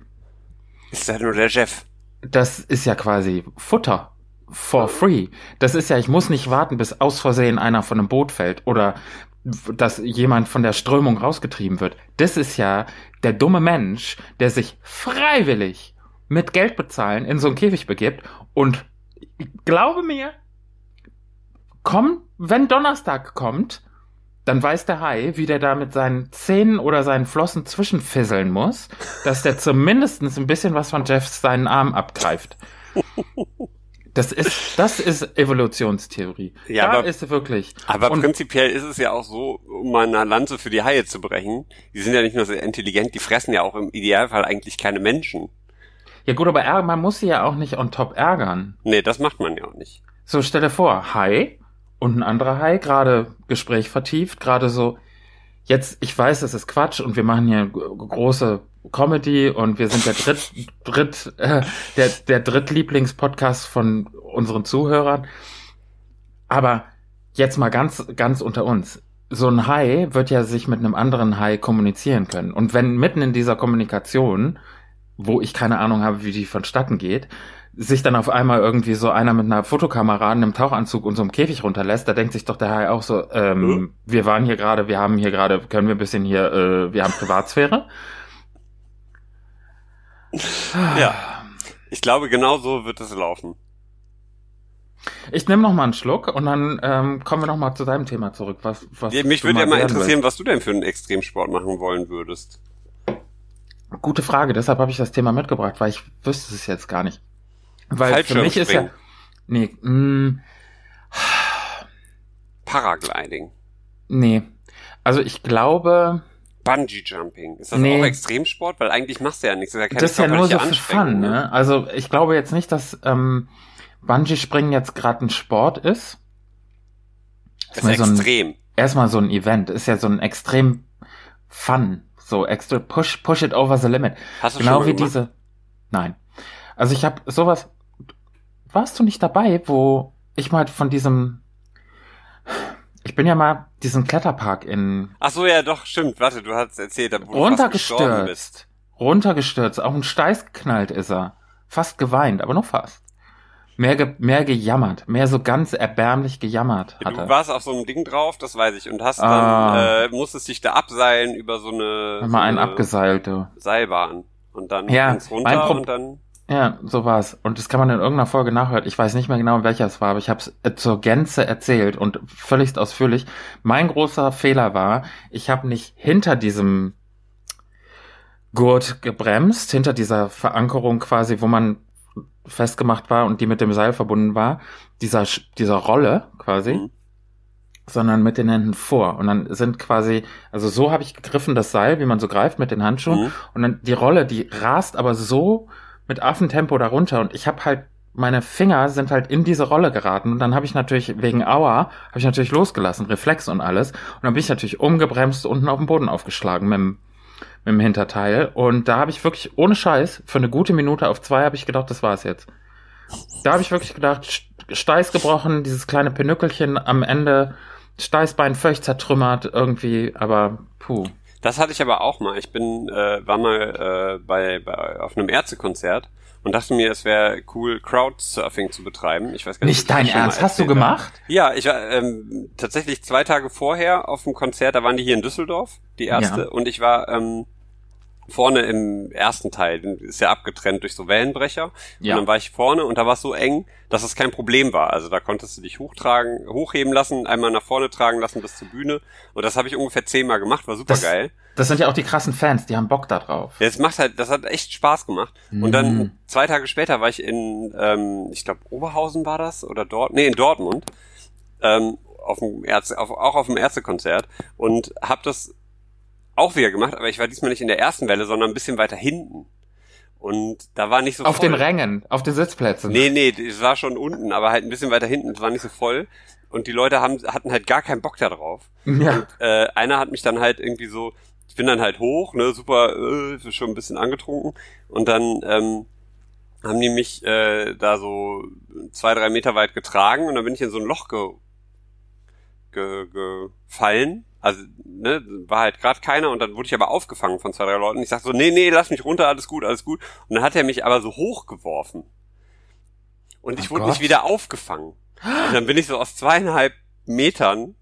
Ist das nur der Jeff? das ist ja quasi Futter. For free. Das ist ja, ich muss nicht warten, bis aus Versehen einer von einem Boot fällt oder dass jemand von der Strömung rausgetrieben wird. Das ist ja der dumme Mensch, der sich freiwillig mit Geld bezahlen in so einen Käfig begibt und glaube mir, komm, wenn Donnerstag kommt, dann weiß der Hai, wie der da mit seinen Zähnen oder seinen Flossen zwischenfisseln muss, dass der zumindest ein bisschen was von Jeffs seinen Arm abgreift. Das ist, das ist Evolutionstheorie. Ja, da aber- ist wirklich. Aber Und- prinzipiell ist es ja auch so, um mal eine Lanze für die Haie zu brechen, die sind ja nicht nur sehr intelligent, die fressen ja auch im Idealfall eigentlich keine Menschen. Ja gut, aber man muss sie ja auch nicht on top ärgern. Nee, das macht man ja auch nicht. So, stell dir vor, Hai und ein anderer Hai, gerade Gespräch vertieft, gerade so, jetzt, ich weiß, es ist Quatsch und wir machen hier große Comedy und wir sind der dritt, dritt, äh, der, der Drittlieblingspodcast von unseren Zuhörern. Aber jetzt mal ganz, ganz unter uns. So ein Hai wird ja sich mit einem anderen Hai kommunizieren können. Und wenn mitten in dieser Kommunikation, wo ich keine Ahnung habe, wie die vonstatten geht, sich dann auf einmal irgendwie so einer mit einer Fotokamera in einem Tauchanzug und so einem Käfig runterlässt, da denkt sich doch der Hai auch so, ähm, Hm? wir waren hier gerade, wir haben hier gerade, können wir ein bisschen hier, äh, wir haben Privatsphäre. Ja. Ich glaube, genau so wird es laufen. Ich nehme noch mal einen Schluck und dann ähm, kommen wir noch mal zu deinem Thema zurück. Was, was Ja, Mich würde ja mal interessieren, was du denn für einen Extremsport machen wollen würdest. willst. Gute Frage, deshalb habe ich das Thema mitgebracht, weil ich wüsste es jetzt gar nicht. Weil für mich ist ja, nee, mm, Paragliding. nee, also ich glaube, Bungee Jumping. Ist das Nee. auch Extremsport? Weil eigentlich machst du ja nichts. Das ist das ist ja nur so für Fun, Anstrengung, ne? Also ich glaube jetzt nicht, dass ähm, Bungee-Springen jetzt gerade ein Sport ist. Das mal ist so ein- extrem. erstmal so ein Event, ist ja so ein extrem Fun, so extra push, push it over the limit. Hast du Genau schon mal wie gemacht? diese. Nein. Also ich habe sowas. Warst du nicht dabei, wo ich mal von diesem. Ich bin ja mal diesen Kletterpark in Ach so, ja, doch, stimmt. Warte, du hast erzählt, bist. runtergestürzt. Runtergestürzt. Auf den Steiß geknallt ist er. Fast geweint, aber nur fast. Mehr, ge mehr gejammert. Mehr so ganz erbärmlich gejammert Ja, hat du warst auf so einem Ding drauf, das weiß ich, und hast Ah. dann, äh, musstest dich da abseilen über so eine, so Mal einen eine abgeseilt, du. Seilbahn. Und dann Ja, runter und dann, Ja, so war's. Und das kann man in irgendeiner Folge nachhören. Ich weiß nicht mehr genau, welcher es war, aber ich habe es zur Gänze erzählt und völlig ausführlich. Mein großer Fehler war, ich habe nicht hinter diesem Gurt gebremst, hinter dieser Verankerung quasi, wo man festgemacht war und die mit dem Seil verbunden war, dieser, dieser Rolle quasi, Mhm. sondern mit den Händen vor. Und dann sind quasi, also so habe ich gegriffen das Seil, wie man so greift mit den Handschuhen. Mhm. Und dann die Rolle, die rast aber so mit Affentempo darunter und ich habe halt meine Finger sind halt in diese Rolle geraten und dann habe ich natürlich wegen Aua habe ich natürlich losgelassen, Reflex und alles und dann bin ich natürlich umgebremst unten auf dem Boden aufgeschlagen mit dem, mit dem Hinterteil und da habe ich wirklich ohne Scheiß für eine gute Minute auf zwei habe ich gedacht, das war's jetzt. Da habe ich wirklich gedacht, St- Steiß gebrochen, dieses kleine Pinückelchen am Ende, Steißbein völlig zertrümmert irgendwie, aber puh. Das hatte ich aber auch mal. Ich bin, äh, war mal äh, bei, bei auf einem Ärztekonzert und dachte mir, es wäre cool, Crowdsurfing zu betreiben. Ich weiß gar nicht, Nicht dein Ernst, hast du habe. gemacht? Ja, ich war ähm, tatsächlich zwei Tage vorher auf dem Konzert, da waren die hier in Düsseldorf, die erste, Ja. und ich war ähm, vorne im ersten Teil, den ist ja abgetrennt durch so Wellenbrecher. Ja. Und dann war ich vorne und da war es so eng, dass es kein Problem war. Also da konntest du dich hochtragen, hochheben lassen, einmal nach vorne tragen lassen bis zur Bühne. Und das habe ich ungefähr zehnmal gemacht, war super Das- geil. Das sind ja auch die krassen Fans, die haben Bock da drauf. Ja, es macht halt, das hat echt Spaß gemacht. Und Mhm. dann zwei Tage später war ich in, ähm, ich glaube Oberhausen war das oder dort, nee in Dortmund, ähm, auf dem Ärzte, auf, auch auf dem Ärztekonzert und habe das auch wieder gemacht, aber ich war diesmal nicht in der ersten Welle, sondern ein bisschen weiter hinten. Und da war nicht so Auf voll. den Rängen, auf den Sitzplätzen. Nee, nee, es war schon unten, aber halt ein bisschen weiter hinten, es war nicht so voll. Und die Leute haben, hatten halt gar keinen Bock da drauf. Ja. Äh, einer hat mich dann halt irgendwie so, ich bin dann halt hoch, ne, super, äh, schon ein bisschen angetrunken. Und dann ähm, haben die mich äh, da so zwei, drei Meter weit getragen und dann bin ich in so ein Loch ge, ge, gefallen. Also, ne, war halt gerade keiner und dann wurde ich aber aufgefangen von zwei, drei Leuten. Ich sag so, nee, nee, lass mich runter, alles gut, alles gut. Und dann hat er mich aber so hochgeworfen. Und ich Oh wurde Gott. nicht wieder aufgefangen. Und dann bin ich so aus zweieinhalb Metern,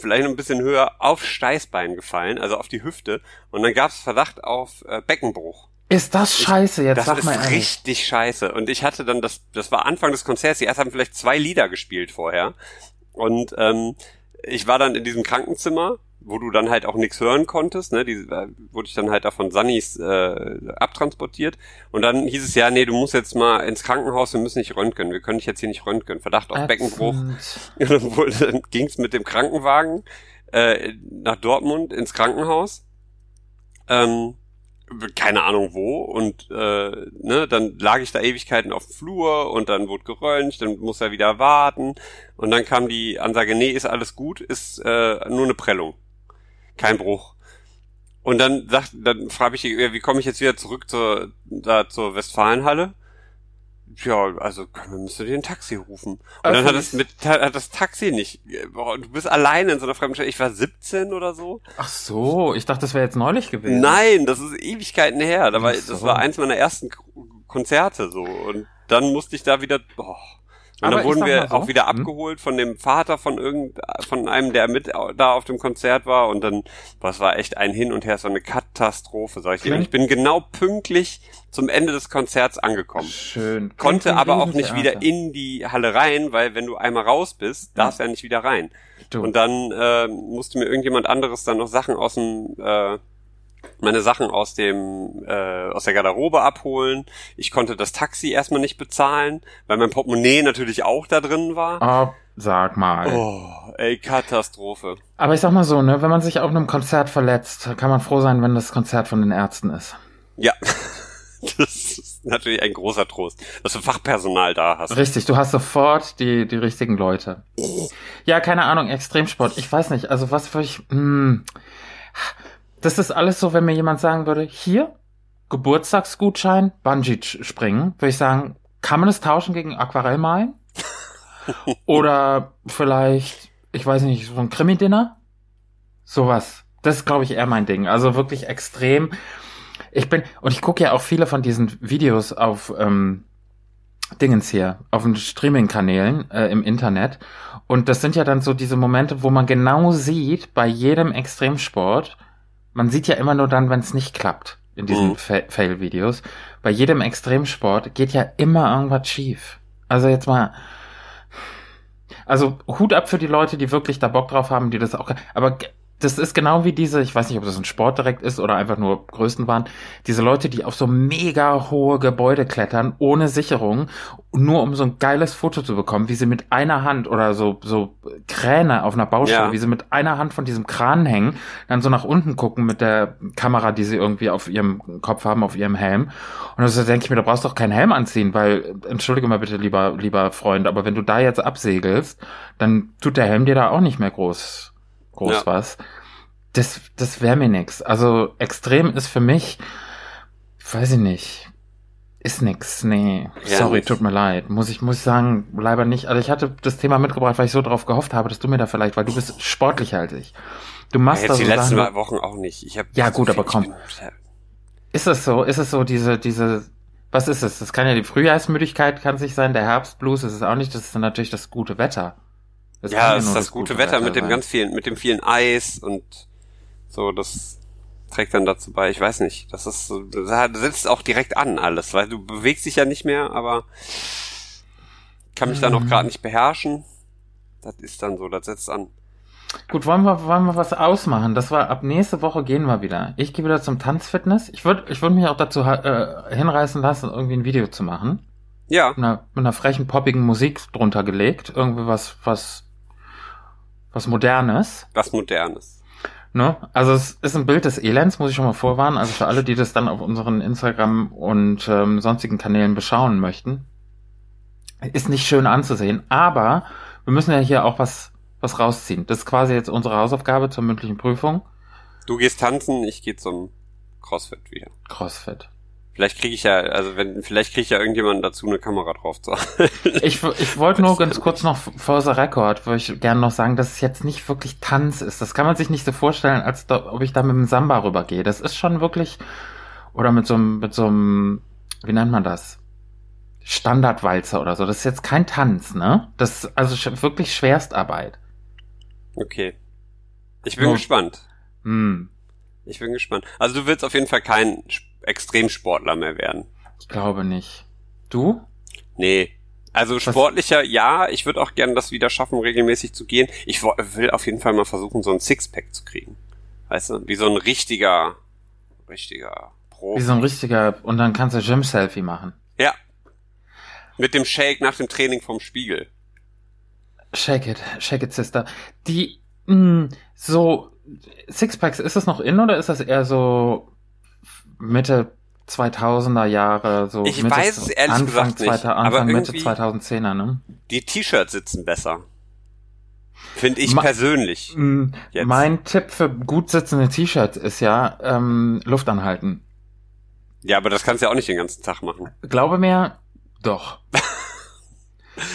vielleicht noch ein bisschen höher, auf Steißbein gefallen, also auf die Hüfte. Und dann gab es Verdacht auf äh, Beckenbruch. Ist das scheiße jetzt? Das sag ist mal ehrlich. richtig scheiße. Und ich hatte dann das, das war Anfang des Konzerts, die erst haben vielleicht zwei Lieder gespielt vorher. Und ähm, ich war dann in diesem Krankenzimmer, wo du dann halt auch nichts hören konntest, ne? Die, äh, wurde ich dann halt da von Sannys äh, abtransportiert. Und dann hieß es ja, nee, du musst jetzt mal ins Krankenhaus, wir müssen nicht röntgen, wir können dich jetzt hier nicht röntgen. Verdacht auf Beckenbruch. Ätzend. Und dann, wurde- dann ging's mit dem Krankenwagen äh, nach Dortmund ins Krankenhaus. Ähm, keine Ahnung wo. Und äh, ne, dann lag ich da Ewigkeiten auf dem Flur und dann wurde geröntgt, dann muss er wieder warten. Und dann kam die Ansage, nee, ist alles gut, ist äh, nur eine Prellung. Kein Bruch. Und dann sagt, dann frage ich, wie komme ich jetzt wieder zurück zur, da zur Westfalenhalle? Ja, also können- müsst du dir ein Taxi rufen. Und dann hat das mit hat das Taxi nicht. Du bist alleine in so einer fremden Stadt. Ich war 17 oder so. Ach so, ich dachte, das wäre jetzt neulich gewesen. Nein, das ist Ewigkeiten her. Da war, Ach so. Das war eins meiner ersten Konzerte so. Und dann musste ich da wieder. Boah. Und Aber dann wurden wir so, auch wieder hm? abgeholt von dem Vater von irgend, von einem, der mit da auf dem Konzert war. Und dann, es war echt ein Hin und Her, so eine Katastrophe, sag ich dir. Ich bin genau pünktlich zum Ende des Konzerts angekommen. Schön. Konnte Klingt aber auch nicht wieder in die Halle rein, weil wenn du einmal raus bist, darfst du ja nicht wieder rein. Du. Und dann äh, musste mir irgendjemand anderes dann noch Sachen aus dem äh, meine Sachen aus dem äh, aus der Garderobe abholen. Ich konnte das Taxi erstmal nicht bezahlen, weil mein Portemonnaie natürlich auch da drin war. Oh, sag mal. Oh, ey, Katastrophe. Aber ich sag mal so, ne, wenn man sich auf einem Konzert verletzt, kann man froh sein, wenn das Konzert von den Ärzten ist. Ja. Das ist natürlich ein großer Trost, dass du Fachpersonal da hast. Richtig, du hast sofort die, die richtigen Leute. Ja, keine Ahnung, Extremsport. Ich weiß nicht, also was für ich. Mh, das ist alles so, wenn mir jemand sagen würde, hier, Geburtstagsgutschein, Bungee springen, würde ich sagen, kann man es tauschen gegen Aquarellmalen? Oder vielleicht, ich weiß nicht, so ein Krimi-Dinner? Sowas. Das ist, glaube ich, eher mein Ding. Also wirklich extrem. Ich bin, und ich gucke ja auch viele von diesen Videos auf ähm, Dingens hier, auf den Streaming-Kanälen äh, im Internet. Und das sind ja dann so diese Momente, wo man genau sieht, bei jedem Extremsport, man sieht ja immer nur dann, wenn es nicht klappt in diesen mhm. Fail-Videos. Bei jedem Extremsport geht ja immer irgendwas schief. Also jetzt mal, also Hut ab für die Leute, die wirklich da Bock drauf haben, die das auch, aber das ist genau wie diese, ich weiß nicht, ob das ein Sport direkt ist oder einfach nur Größenwahn, diese Leute, die auf so mega hohe Gebäude klettern, ohne Sicherung, nur um so ein geiles Foto zu bekommen, wie sie mit einer Hand oder so, so Kräne auf einer Baustelle, ja. wie sie mit einer Hand von diesem Kran hängen, dann so nach unten gucken mit der Kamera, die sie irgendwie auf ihrem Kopf haben, auf ihrem Helm. Und also denke ich mir, da brauchst du doch keinen Helm anziehen, weil, entschuldige mal bitte, lieber, lieber Freund, aber wenn du da jetzt absegelst, dann tut der Helm dir da auch nicht mehr groß groß ja. was. Das, das wäre mir nix. Also extrem ist für mich, weiß ich nicht, ist nix. Nee, ja, sorry, nicht. tut mir leid. Muss ich, muss ich sagen, leider nicht. Also ich hatte das Thema mitgebracht, weil ich so drauf gehofft habe, dass du mir da vielleicht, weil du bist sportlicher als ich. Du machst ja, jetzt das die letzten Sachen, Wochen auch nicht. Ich hab ja gut, aber komm. Ist es so? Ist es so diese diese was ist es? Das kann ja die Frühjahrsmüdigkeit, kann sich sein, der Herbstblues ist es auch nicht, das ist dann natürlich das gute Wetter. Das ja, es ist das, das gute, gute Wetter, Wetter mit dem ganz vielen, mit dem vielen Eis und so, das trägt dann dazu bei. Ich weiß nicht, das ist, das setzt auch direkt an alles, weil du bewegst dich ja nicht mehr, aber kann mich mhm. dann auch gerade nicht beherrschen. Das ist dann so, das setzt an. Gut, wollen wir, wollen wir was ausmachen? Das war ab nächste Woche gehen wir wieder. Ich gehe wieder zum Tanzfitness. Ich würde ich würd mich auch dazu äh, hinreißen lassen, irgendwie ein Video zu machen. Ja. Mit einer, mit einer frechen, poppigen Musik drunter gelegt. Irgendwie was, was was Modernes. Was Modernes. Ne? Also es ist ein Bild des Elends, muss ich schon mal vorwarnen. Also für alle, die das dann auf unseren Instagram und ähm, sonstigen Kanälen beschauen möchten. Ist nicht schön anzusehen, aber wir müssen ja hier auch was, was rausziehen. Das ist quasi jetzt unsere Hausaufgabe zur mündlichen Prüfung. Du gehst tanzen, ich gehe zum CrossFit wieder. CrossFit. Vielleicht kriege ich ja, also wenn, vielleicht kriege ich ja irgendjemanden dazu, eine Kamera drauf zu halten. Ich, ich wollte nur ganz kurz noch for the record, würde ich gerne noch sagen, dass es jetzt nicht wirklich Tanz ist. Das kann man sich nicht so vorstellen, als da, ob ich da mit dem Samba rübergehe. Das ist schon wirklich, oder mit so einem, mit so einem, wie nennt man das? Standardwalzer oder so. Das ist jetzt kein Tanz, ne? Das ist also wirklich Schwerstarbeit. Okay. Ich bin oh. gespannt. Hm. Ich bin gespannt. Also du willst auf jeden Fall kein Extremsportler mehr werden. Ich glaube nicht. Du? Nee. Also sportlicher, Was? ja, ich würde auch gerne das wieder schaffen, regelmäßig zu gehen. Ich will auf jeden Fall mal versuchen, so ein Sixpack zu kriegen. Weißt du, wie so ein richtiger, richtiger Profi. Wie so ein richtiger, und dann kannst du Gym-Selfie machen. Ja. Mit dem Shake nach dem Training vom Spiegel. Shake it, shake it, Sister. Die, mh, mm, so, Sixpacks, ist das noch in oder ist das eher so Mitte 2000er Jahre, so ich Mitte, weiß es ehrlich Anfang gesagt nicht, Anfang aber Mitte 2010er, ne? Die T-Shirts sitzen besser. Finde ich Ma persönlich. Jetzt. Mein Tipp für gut sitzende T-Shirts ist ja ähm, Luft anhalten. Ja, aber das kannst du ja auch nicht den ganzen Tag machen. Glaube mir, doch.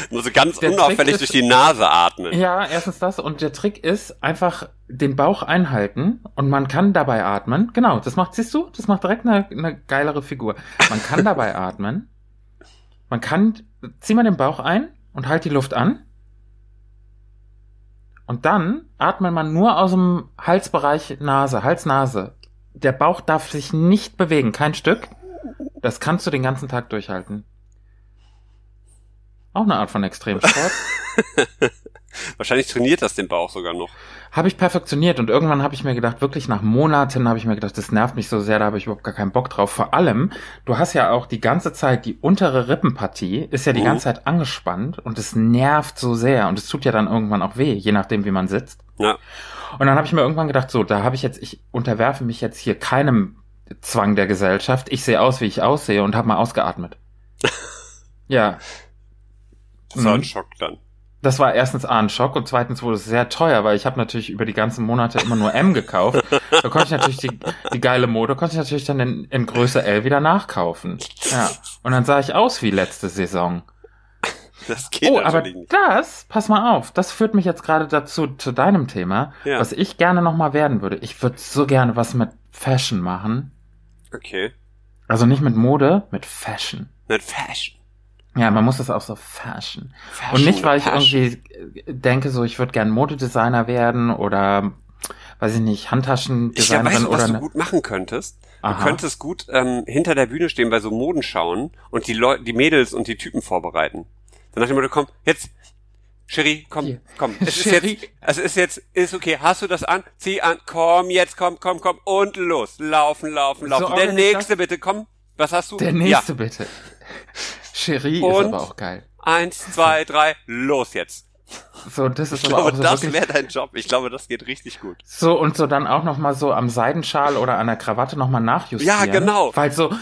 Nur so ganz der unauffällig ist, durch die Nase atmen. Ja, erstens das. Und der Trick ist einfach den Bauch einhalten und man kann dabei atmen. Genau, das macht, siehst du, das macht direkt eine, eine geilere Figur. Man kann dabei atmen. Man kann, zieh mal den Bauch ein und halt die Luft an. Und dann atmet man nur aus dem Halsbereich Nase, Hals-Nase. Der Bauch darf sich nicht bewegen, kein Stück. Das kannst du den ganzen Tag durchhalten. Auch eine Art von Extremsport. Wahrscheinlich trainiert das den Bauch sogar noch. Habe ich perfektioniert und irgendwann habe ich mir gedacht, wirklich nach Monaten habe ich mir gedacht, das nervt mich so sehr, da habe ich überhaupt gar keinen Bock drauf. Vor allem, du hast ja auch die ganze Zeit die untere Rippenpartie ist ja die mhm. ganze Zeit angespannt und es nervt so sehr und es tut ja dann irgendwann auch weh, je nachdem wie man sitzt. Ja. Und dann habe ich mir irgendwann gedacht, so, da habe ich jetzt, ich unterwerfe mich jetzt hier keinem Zwang der Gesellschaft. Ich sehe aus, wie ich aussehe und habe mal ausgeatmet. ja, das war ein mhm. Schock dann. das war erstens A ein Schock und zweitens wurde es sehr teuer, weil ich habe natürlich über die ganzen Monate immer nur M gekauft. Da konnte ich natürlich die, die geile Mode, konnte ich natürlich dann in, in Größe L wieder nachkaufen. Ja. Und dann sah ich aus wie letzte Saison. Das geht Oh, aber natürlich nicht. das, pass mal auf, das führt mich jetzt gerade dazu, zu deinem Thema, Ja. was ich gerne nochmal werden würde. Ich würde so gerne was mit Fashion machen. Okay. Also nicht mit Mode, mit Fashion. Nicht Fashion. Ja, man muss das auch so Fashion. Fashion Und nicht, weil ich Fashion. irgendwie äh, denke, so ich würde gern Modedesigner werden oder weiß ich nicht, Ich ja, Handtaschendesignerin du, was oder du ne- gut machen könntest? Aha. Du könntest gut ähm, hinter der Bühne stehen bei so Modenschauen und die Leute, die Mädels und die Typen vorbereiten. Dann nach dem Motto, komm, jetzt, Cherie, komm, Hier. komm. Es ist Cherie. jetzt, es ist jetzt, ist okay. Hast du das an? Zieh an. Komm, jetzt, komm, komm, komm und los. Laufen, laufen, laufen. So der nächste bitte, komm. Was hast du? Der nächste bitte. Cherie ist aber auch geil. Eins, zwei, drei, los jetzt. So, das ist Ich glaube, so das wäre dein Job. Ich glaube, das geht richtig gut. so und so dann auch noch mal so am Seidenschal oder an der Krawatte noch mal nachjustieren. Ja, genau. Weil so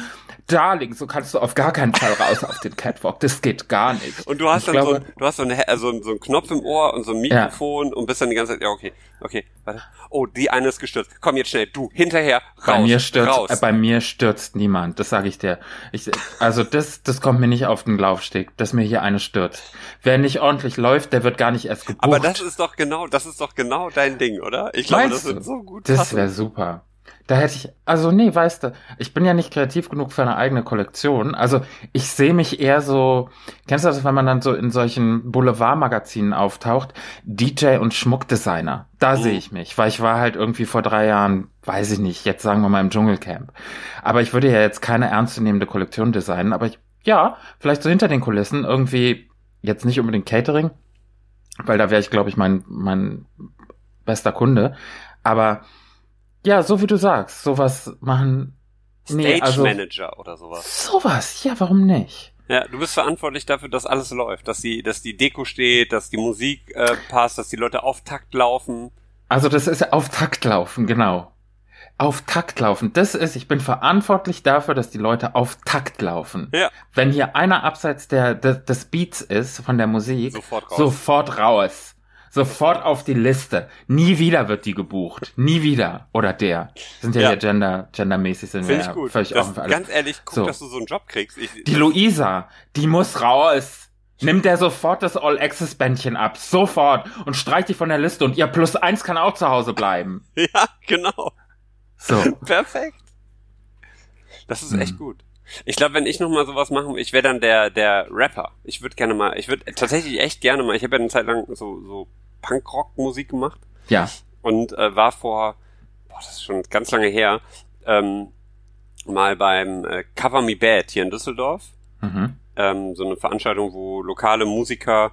Darling, so kannst du auf gar keinen Fall raus auf den Catwalk. Das geht gar nicht. Und du hast Ich dann so, glaube- ein- du hast so, eine, äh, so, ein- so einen Knopf im Ohr und so ein Ja. Mikrofon und bist dann die ganze Zeit, ja, okay, okay, warte. Oh, die eine ist gestürzt. Komm jetzt schnell, du, hinterher, raus, Bei mir stürzt, raus. äh, bei mir stürzt niemand, das sage ich dir. Ich, also das, das kommt mir nicht auf den Laufsteg, dass mir hier eine stürzt. Wer nicht ordentlich läuft, der wird gar nicht erst gebucht. Aber das ist doch genau, das ist doch genau dein Ding, oder? Ich glaube, Meinst das wird so gut Das wäre super. Da hätte ich, also nee, weißt du, ich bin ja nicht kreativ genug für eine eigene Kollektion. Also ich sehe mich eher so, kennst du das, wenn man dann so in solchen Boulevardmagazinen auftaucht, DJ und Schmuckdesigner. Da Mhm. sehe ich mich, weil ich war halt irgendwie vor drei Jahren, weiß ich nicht, jetzt sagen wir mal im Dschungelcamp. Aber ich würde ja jetzt keine ernstzunehmende Kollektion designen, aber ich, ja, vielleicht so hinter den Kulissen irgendwie, jetzt nicht unbedingt Catering, weil da wäre ich, glaube ich, mein, mein bester Kunde. Aber ja, so wie du sagst, sowas machen. Nee, Stage also Manager oder sowas. sowas, ja, warum nicht? Ja, du bist verantwortlich dafür, dass alles läuft, dass die, dass die Deko steht, dass die Musik äh, passt, dass die Leute auf Takt laufen. Also das ist auf Takt laufen, genau. Auf Takt laufen. Das ist, ich bin verantwortlich dafür, dass die Leute auf Takt laufen. Ja. Wenn hier einer abseits der, des, des Beats ist, von der Musik, Sofort raus. sofort raus. Sofort auf die Liste. Nie wieder wird die gebucht. Nie wieder. Oder der. Sind ja, Ja. hier gender, gendermäßig sind wir Finde ich ja gut. völlig Das, offen für alles. ganz ehrlich, guck, So. dass du so einen Job kriegst. Ich, Die Luisa, die muss raus. Nimmt der sofort das All-Access-Bändchen ab. Sofort. Und streicht die von der Liste. Und ihr Plus eins kann auch zu Hause bleiben. ja, genau. So. Perfekt. Das ist Hm. echt gut. Ich glaube, wenn ich noch mal sowas machen, ich wäre dann der der Rapper. Ich würde gerne mal, ich würde tatsächlich echt gerne mal. Ich habe ja eine Zeit lang so so Punkrock-Musik gemacht Ja. und äh, war vor, boah, das ist schon ganz lange her, ähm, mal beim äh, Cover Me Bad hier in Düsseldorf. Mhm. Ähm, so eine Veranstaltung, wo lokale Musiker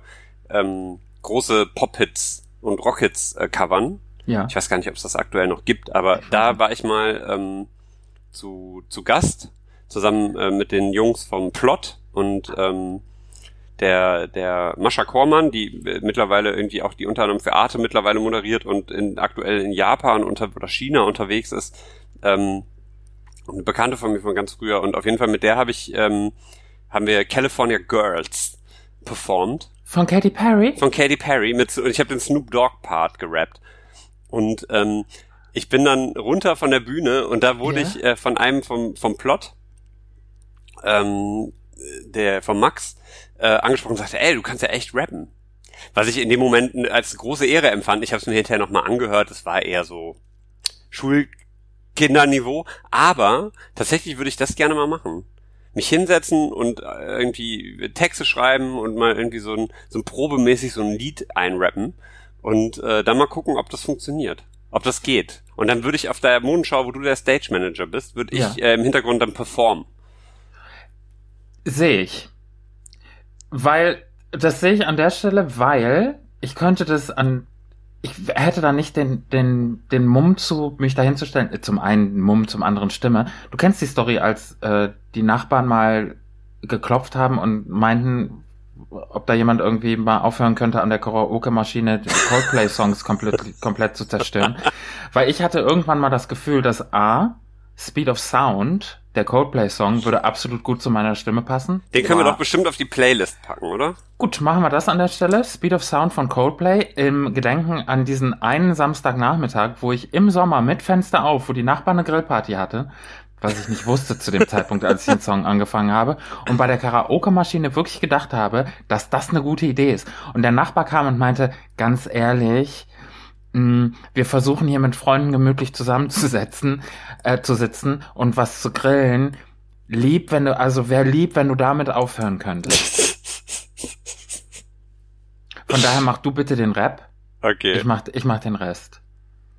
ähm, große Pop-Hits und Rock-Hits äh, covern. Ja. Ich weiß gar nicht, ob es das aktuell noch gibt, aber da war ich mal ähm, zu, zu Gast, zusammen äh, mit den Jungs vom Plot und ähm, der, der Mascha Kormann, die äh, mittlerweile irgendwie auch die unter anderem für Arte mittlerweile moderiert und in, aktuell in Japan unter, oder China unterwegs ist. Ähm, eine Bekannte von mir von ganz früher und auf jeden Fall mit der habe ich, ähm, haben wir California Girls performt Von Katy Perry? von Katy Perry mit und ich habe den Snoop Dogg Part gerappt und ähm, ich bin dann runter von der Bühne und da wurde Ja. ich äh, von einem vom vom Plot ähm, der von Max äh, angesprochen und sagte, ey, du kannst ja echt rappen. Was ich in dem Moment als große Ehre empfand. Ich habe es mir hinterher nochmal angehört. Es war eher so Schulkinderniveau. Aber tatsächlich würde ich das gerne mal machen. Mich hinsetzen und äh, irgendwie Texte schreiben und mal irgendwie so ein, so ein probemäßig so ein Lied einrappen und äh, dann mal gucken, ob das funktioniert. Ob das geht. Und dann würde ich auf der Modenschau, wo du der Stage Manager bist, würde ich Ja. äh, im Hintergrund dann performen. Sehe ich. Weil, das sehe ich an der Stelle, weil ich könnte das an, ich hätte da nicht den, den, den Mumm zu, mich da hinzustellen. Äh, Zum einen Mumm, zum anderen Stimme. Du kennst die Story, als äh, die Nachbarn mal geklopft haben und meinten, ob da jemand irgendwie mal aufhören könnte, an der Karaoke-Maschine Coldplay-Songs komplett, komplett zu zerstören. Weil ich hatte irgendwann mal das Gefühl, dass A, Speed of Sound der Coldplay-Song, würde absolut gut zu meiner Stimme passen. Den können wir Aber- doch bestimmt auf die Playlist packen, oder? Gut, machen wir das an der Stelle. Speed of Sound von Coldplay im Gedenken an diesen einen Samstagnachmittag, wo ich im Sommer mit Fenster auf, wo die Nachbarn eine Grillparty hatte, was ich nicht wusste zu dem Zeitpunkt, als ich den Song angefangen habe, und bei der Karaoke-Maschine wirklich gedacht habe, dass das eine gute Idee ist. Und der Nachbar kam und meinte, ganz ehrlich, wir versuchen hier mit Freunden gemütlich zusammenzusetzen, äh, zu sitzen und was zu grillen. Lieb, wenn du, also wäre lieb, wenn du damit aufhören könntest. Von daher mach du bitte den Rap. Okay. Ich mach, ich mach den Rest.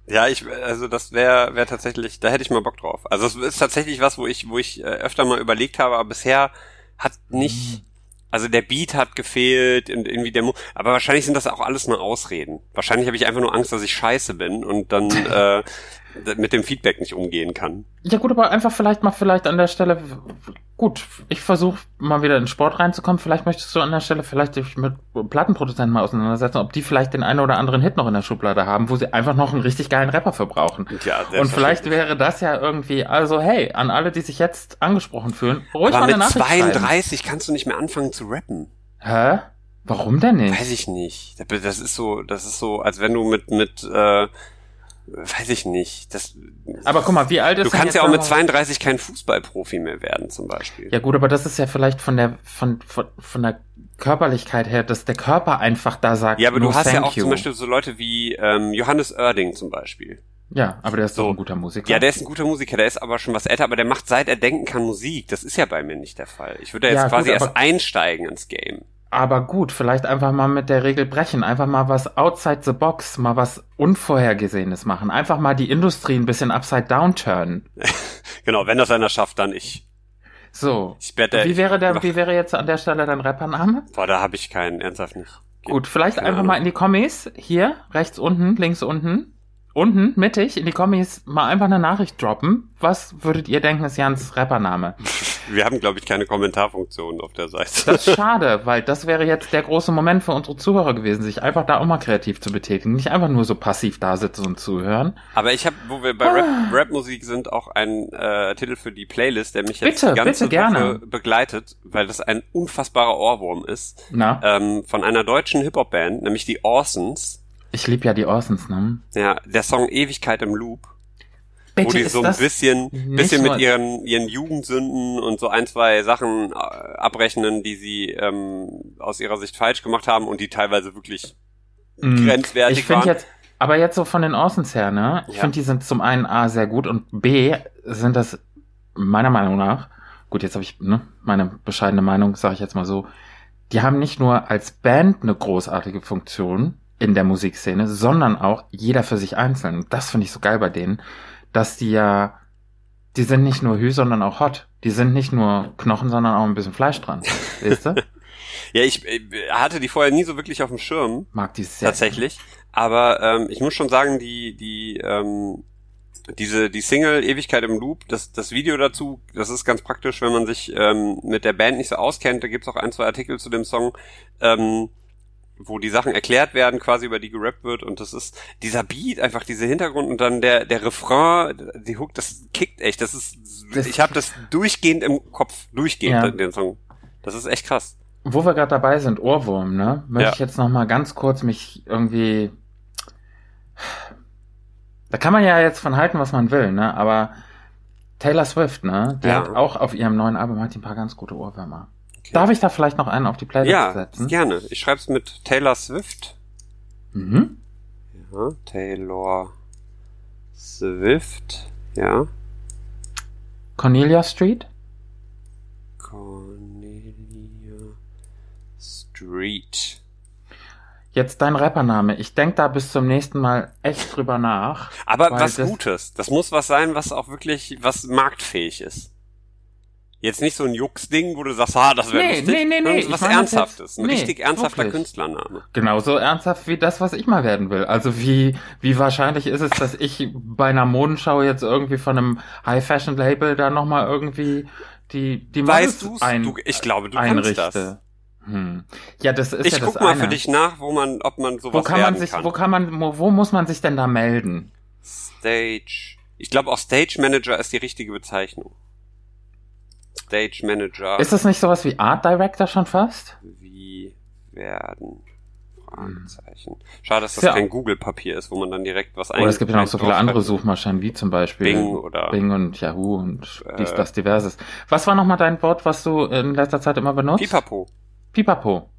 Ja, ich, also das wäre wär tatsächlich, da hätte ich mal Bock drauf. Also es ist tatsächlich was, wo ich, wo ich äh, öfter mal überlegt habe, aber bisher hat nicht, also der Beat hat gefehlt und irgendwie der Mo aber wahrscheinlich sind das auch alles nur Ausreden. Wahrscheinlich habe ich einfach nur Angst, dass ich scheiße bin und dann äh, mit dem Feedback nicht umgehen kann. Ja gut, aber einfach vielleicht mal vielleicht an der Stelle, gut, ich versuche mal wieder in den Sport reinzukommen. Vielleicht möchtest du an der Stelle vielleicht dich mit Plattenproduzenten mal auseinandersetzen, ob die vielleicht den einen oder anderen Hit noch in der Schublade haben, wo sie einfach noch einen richtig geilen Rapper für brauchen. Ja, Und vielleicht wäre das ja irgendwie, also hey, an alle, die sich jetzt angesprochen fühlen, ruhig aber mal eine mit Nachricht schreiben. 32 kannst du nicht mehr anfangen zu rappen. Hä? Warum denn nicht? Weiß ich nicht. Das ist so, das ist so, als wenn du mit, mit, äh, weiß ich nicht. Das, Aber guck mal, wie alt ist du kannst ja auch mit noch- 32 kein Fußballprofi mehr werden, zum Beispiel. Ja gut, aber das ist ja vielleicht von der von von, von der Körperlichkeit her, dass der Körper einfach da sagt. Ja, aber no du hast ja auch you. zum Beispiel so Leute wie ähm, Johannes Oerding zum Beispiel. Ja, aber der ist So. doch ein guter Musiker. Ja, der ist ein guter Musiker, der ist aber schon was älter, aber der macht seit er denken kann Musik. Das ist ja bei mir nicht der Fall. Ich würde ja jetzt Ja, quasi gut, erst einsteigen ins Game. Aber gut, vielleicht einfach mal mit der Regel brechen, einfach mal was outside the box, mal was Unvorhergesehenes machen, einfach mal die Industrie ein bisschen upside down turnen. Genau, wenn das einer schafft, dann ich. So. Ich werde Wie wäre der, wie wäre jetzt an der Stelle dein Rappername? Boah, da habe ich keinen, ernsthaft nicht. Geht- Gut, vielleicht einfach Ahnung. mal in die Kommis, hier, rechts unten, links unten, unten, mittig, in die Kommis mal einfach eine Nachricht droppen. Was würdet ihr denken, ist Jans Rappername? Wir haben, glaube ich, keine Kommentarfunktion auf der Seite. Das ist schade, weil das wäre jetzt der große Moment für unsere Zuhörer gewesen, sich einfach da auch mal kreativ zu betätigen. Nicht einfach nur so passiv da sitzen und zuhören. Aber ich habe, wo wir bei Rap, Rap-Musik sind, auch ein äh, Titel für die Playlist, der mich jetzt Bitte, die ganze bitte, gerne. Woche begleitet, weil das ein unfassbarer Ohrwurm ist. Na, Ähm, von einer deutschen Hip-Hop-Band, nämlich die Orsons. ich lieb ja die Orsons, ne? Ja, der Song Ewigkeit im Loop, wo Bitte die ist so ein bisschen, bisschen mit ihren, ihren Jugendsünden und so ein, zwei Sachen äh, abrechnen, die sie ähm, aus ihrer Sicht falsch gemacht haben und die teilweise wirklich Mm, grenzwertig Ich finde waren. jetzt, aber jetzt so von den Orsons her, ne? Ich Ja. finde, die sind zum einen A sehr gut und B sind das meiner Meinung nach, gut, jetzt habe ich ne, meine bescheidene Meinung, sage ich jetzt mal so, die haben nicht nur als Band eine großartige Funktion in der Musikszene, sondern auch jeder für sich einzeln. Das finde ich so geil bei denen, dass die ja, die sind nicht nur Hü, sondern auch hot. Die sind nicht nur Knochen, sondern auch ein bisschen Fleisch dran. Weißt du? Ja, ich äh, hatte die vorher nie so wirklich auf dem Schirm. Mag die sehr. tatsächlich. Aber ähm, ich muss schon sagen, die, die, ähm, diese, die Single Ewigkeit im Loop, das, das Video dazu, das ist ganz praktisch, wenn man sich ähm, mit der Band nicht so auskennt. Da gibt's auch ein, zwei Artikel zu dem Song, ähm, wo die Sachen erklärt werden, quasi über die gerappt wird. Und das ist dieser Beat, einfach dieser Hintergrund und dann der, der Refrain, die Hook, das kickt echt. Das ist, Das- ich habe das durchgehend im Kopf, durchgehend Ja. den Song. Das ist echt krass. Wo wir gerade dabei sind, Ohrwurm, ne? Möchte Ja. ich jetzt noch mal ganz kurz mich irgendwie. Da kann man ja jetzt von halten, was man will, ne? Aber Taylor Swift, ne? Die Ja. hat auch auf ihrem neuen Album hat die ein paar ganz gute Ohrwürmer. Okay. Darf ich da vielleicht noch einen auf die Playlist Ja, setzen? gerne. Ich schreib's mit Taylor Swift. Mhm. Ja, Taylor Swift. Ja. Cornelia Street? Cornelia Street. Jetzt dein Rappername. Ich denk da bis zum nächsten Mal echt drüber nach. Aber was das- Gutes. Das muss was sein, was auch wirklich, was marktfähig ist. Jetzt nicht so ein Jux-Ding, wo du sagst, ah, das wäre Nee, lustig. nee, nee, nee, Was Ernsthaftes. jetzt- Ein nee, richtig ernsthafter wirklich. Künstlername. Genauso ernsthaft wie das, was ich mal werden will. Also wie, wie wahrscheinlich ist es, dass ich bei einer Modenschau jetzt irgendwie von einem High-Fashion-Label da nochmal irgendwie die, die Weißt Models du's? ein, Du, ich glaube, du einrichte. kannst das. Hm. Ja, das ist Ich ja das guck mal eine. für dich nach, wo man, ob man sowas wo kann man sich, kann. wo kann man, wo, wo muss man sich denn da melden? Stage. Ich glaube auch Stage Manager ist die richtige Bezeichnung. Stage Manager. Ist das nicht sowas wie Art Director schon fast? Wie werden? Fragezeichen. Schade, dass das Ja. kein Google-Papier ist, wo man dann direkt was Oder es gibt ja noch so viele andere. Suchmaschinen, wie zum Beispiel Bing oder- Bing und Yahoo und dies, Äh, das, diverses. Was war nochmal dein Wort, was du in letzter Zeit immer benutzt? Pipapo. Pipapo.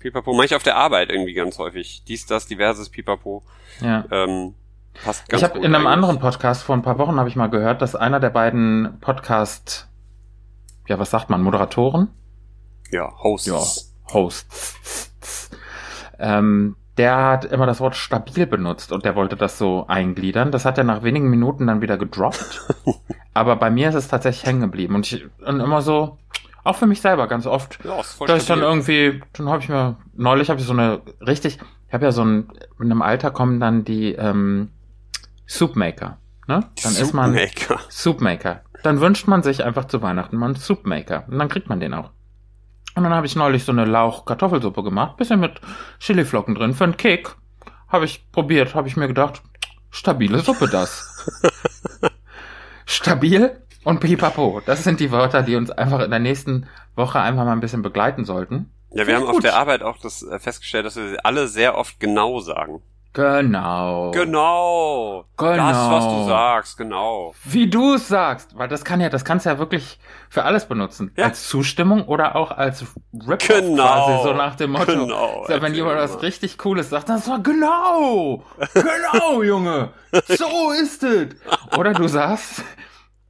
Pipapo mache ich auf der Arbeit irgendwie ganz häufig. Dies, das, diverses Pipapo. Ja. Ähm, passt ganz Ich habe in einem eigentlich. anderen Podcast vor ein paar Wochen habe ich mal gehört, dass einer der beiden Podcast, ja, was sagt man, Moderatoren? Ja, Hosts. Hosts. Ähm, der hat immer das Wort stabil benutzt und der wollte das so eingliedern. Das hat er nach wenigen Minuten dann wieder gedroppt. Aber bei mir ist es tatsächlich hängen geblieben und ich und immer so, auch für mich selber ganz oft, Ja, ist voll da ist dann irgendwie, dann habe ich mir, neulich habe ich so eine richtig, ich habe ja so ein, in einem Alter kommen dann die ähm, Soupmaker. Ne? Dann ist man Soupmaker. Soupmaker. Dann wünscht man sich einfach zu Weihnachten mal einen Soupmaker. Und dann kriegt man den auch. Und dann habe ich neulich so eine Lauch-Kartoffelsuppe gemacht, bisschen mit Chiliflocken drin. Für einen Kick habe ich probiert, habe ich mir gedacht, stabile Suppe das. Stabil und pipapo. Das sind die Wörter, die uns einfach in der nächsten Woche einfach mal ein bisschen begleiten sollten. Ja, wir Finde haben auf der Arbeit auch das äh, festgestellt, dass wir alle sehr oft genau sagen. Genau. Genau. Genau. Das, was du sagst, genau. Wie du es sagst, weil das kann ja, das kannst du ja wirklich für alles benutzen. Ja. Als Zustimmung oder auch als Rip Genau. quasi, so nach dem Motto. Genau. So, wenn jemand was richtig Cooles sagt, das war genau, genau, Junge, so ist es. Oder du sagst,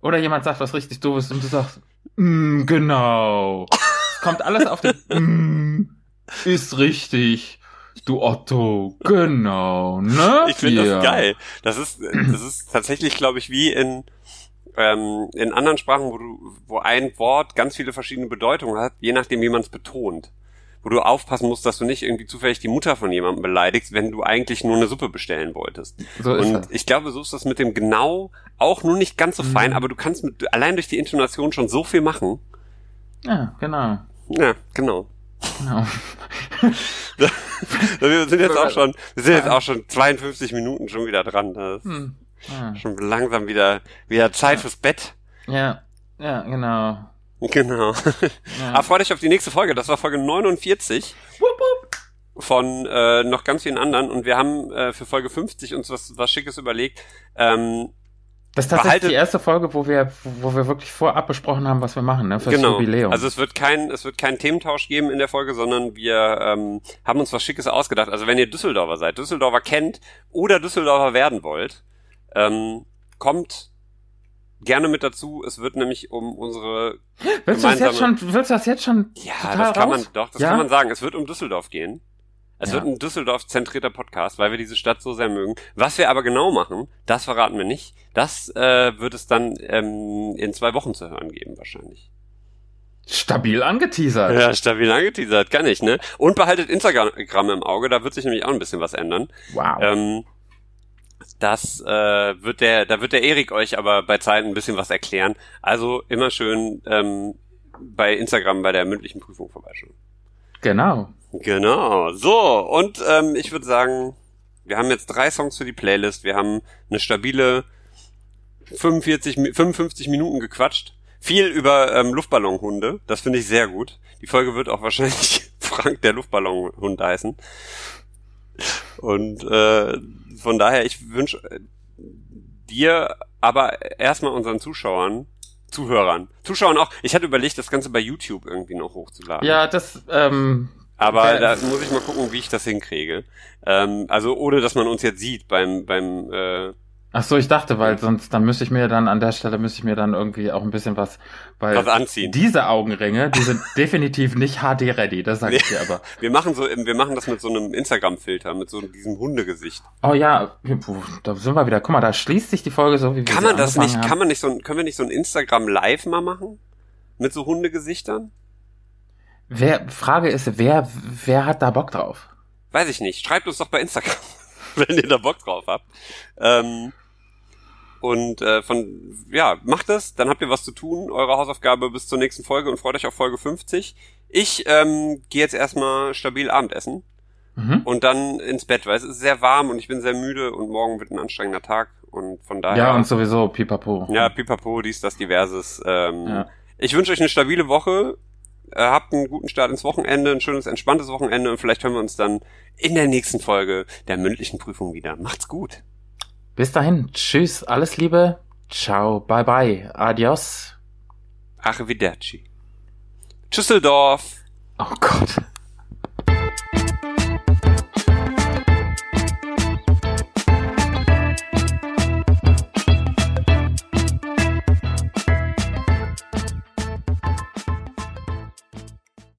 oder jemand sagt was richtig doofes und du sagst, mm, genau. Es kommt alles auf den, mm, ist richtig. Du Otto, genau, ne? Ich finde das geil. Das ist, das ist tatsächlich, glaube ich, wie in, ähm, in anderen Sprachen, wo du, wo ein Wort ganz viele verschiedene Bedeutungen hat, je nachdem, wie man es betont. Wo du aufpassen musst, dass du nicht irgendwie zufällig die Mutter von jemandem beleidigst, wenn du eigentlich nur eine Suppe bestellen wolltest. So ist Und das. ich glaube, so ist das mit dem genau auch nur nicht ganz so Mhm. fein, aber du kannst mit, allein durch die Intonation schon so viel machen. Ja, genau. Ja, genau. Genau. Wir sind jetzt auch schon, wir sind jetzt auch schon 52 Minuten schon wieder dran. Das ist Hm. Ja. schon langsam wieder, wieder Zeit fürs Bett. Ja, ja, genau. Genau. Ja. Aber freu dich auf die nächste Folge. Das war Folge 49 von äh, noch ganz vielen anderen. Und wir haben äh, für Folge 50 uns was, was Schickes überlegt. Ähm, Das ist tatsächlich behaltet- die erste Folge, wo wir, wo wir wirklich vorab besprochen haben, was wir machen, ne? Fürs genau. Jubiläum. Also es wird kein, es wird keinen Thementausch geben in der Folge, sondern wir ähm, haben uns was Schickes ausgedacht. Also wenn ihr Düsseldorfer seid, Düsseldorfer kennt oder Düsseldorfer werden wollt, ähm, kommt gerne mit dazu. Es wird nämlich um unsere willst du das jetzt schon, willst du das jetzt schon Ja, das kann raus? man doch, das Ja? kann man sagen. Es wird um Düsseldorf gehen. Es Ja. wird ein Düsseldorf-zentrierter Podcast, weil wir diese Stadt so sehr mögen. Was wir aber genau machen, das verraten wir nicht. Das äh, wird es dann ähm, in zwei Wochen zu hören geben, wahrscheinlich. Stabil angeteasert. Ja, stabil angeteasert, kann ich, ne? Und behaltet Instagram im Auge, da wird sich nämlich auch ein bisschen was ändern. Wow. Ähm, das äh, wird der, da wird der Erik euch aber bei Zeiten ein bisschen was erklären. Also immer schön ähm, bei Instagram bei der mündlichen Prüfung vorbeischauen. Genau. Genau. So, und ähm, ich würde sagen, wir haben jetzt drei Songs für die Playlist. Wir haben eine stabile 45, Mi- 55 Minuten gequatscht. Viel über ähm, Luftballonhunde. Das finde ich sehr gut. Die Folge wird auch wahrscheinlich Frank der Luftballonhund heißen. Und äh, von daher, ich wünsche äh, dir, aber erstmal unseren Zuschauern, Zuhörern, Zuschauern auch. Ich hatte überlegt, das Ganze bei YouTube irgendwie noch hochzuladen. Ja, das, ähm, Aber Wer- da muss ich mal gucken, wie ich das hinkriege. Ähm, also ohne, dass man uns jetzt sieht beim beim äh, ach so, ich dachte, weil sonst, dann müsste ich mir dann an der Stelle müsste ich mir dann irgendwie auch ein bisschen was, weil was anziehen. diese Augenringe, die sind definitiv nicht HD ready, das sage ich dir aber. Wir machen so, wir machen das mit so einem Instagram-Filter, mit so diesem Hundegesicht. Oh ja, da sind wir wieder. Guck mal, da schließt sich die Folge so, wie wir Kann man das nicht? haben. Kann man nicht so, ein- können wir nicht so ein Instagram Live mal machen mit so Hundegesichtern? Wer, Frage ist, wer, wer hat da Bock drauf? Weiß ich nicht. Schreibt uns doch bei Instagram, wenn ihr da Bock drauf habt. Ähm, und äh, von ja, macht das, dann habt ihr was zu tun, eure Hausaufgabe bis zur nächsten Folge und freut euch auf Folge 50. Ich ähm, gehe jetzt erstmal stabil Abendessen Mhm. und dann ins Bett, weil es ist sehr warm und ich bin sehr müde und morgen wird ein anstrengender Tag und von daher Ja, und sowieso, pipapo. ja, pipapo, dies, das, diverses. Ähm, Ja. Ich wünsche euch eine stabile Woche. Äh, habt einen guten Start ins Wochenende, ein schönes, entspanntes Wochenende und vielleicht hören wir uns dann in der nächsten Folge der mündlichen Prüfung wieder. Macht's gut. Bis dahin. Tschüss. Alles Liebe. Ciao. Bye bye. Adios. Arrivederci. Tschüsseldorf. Oh Gott.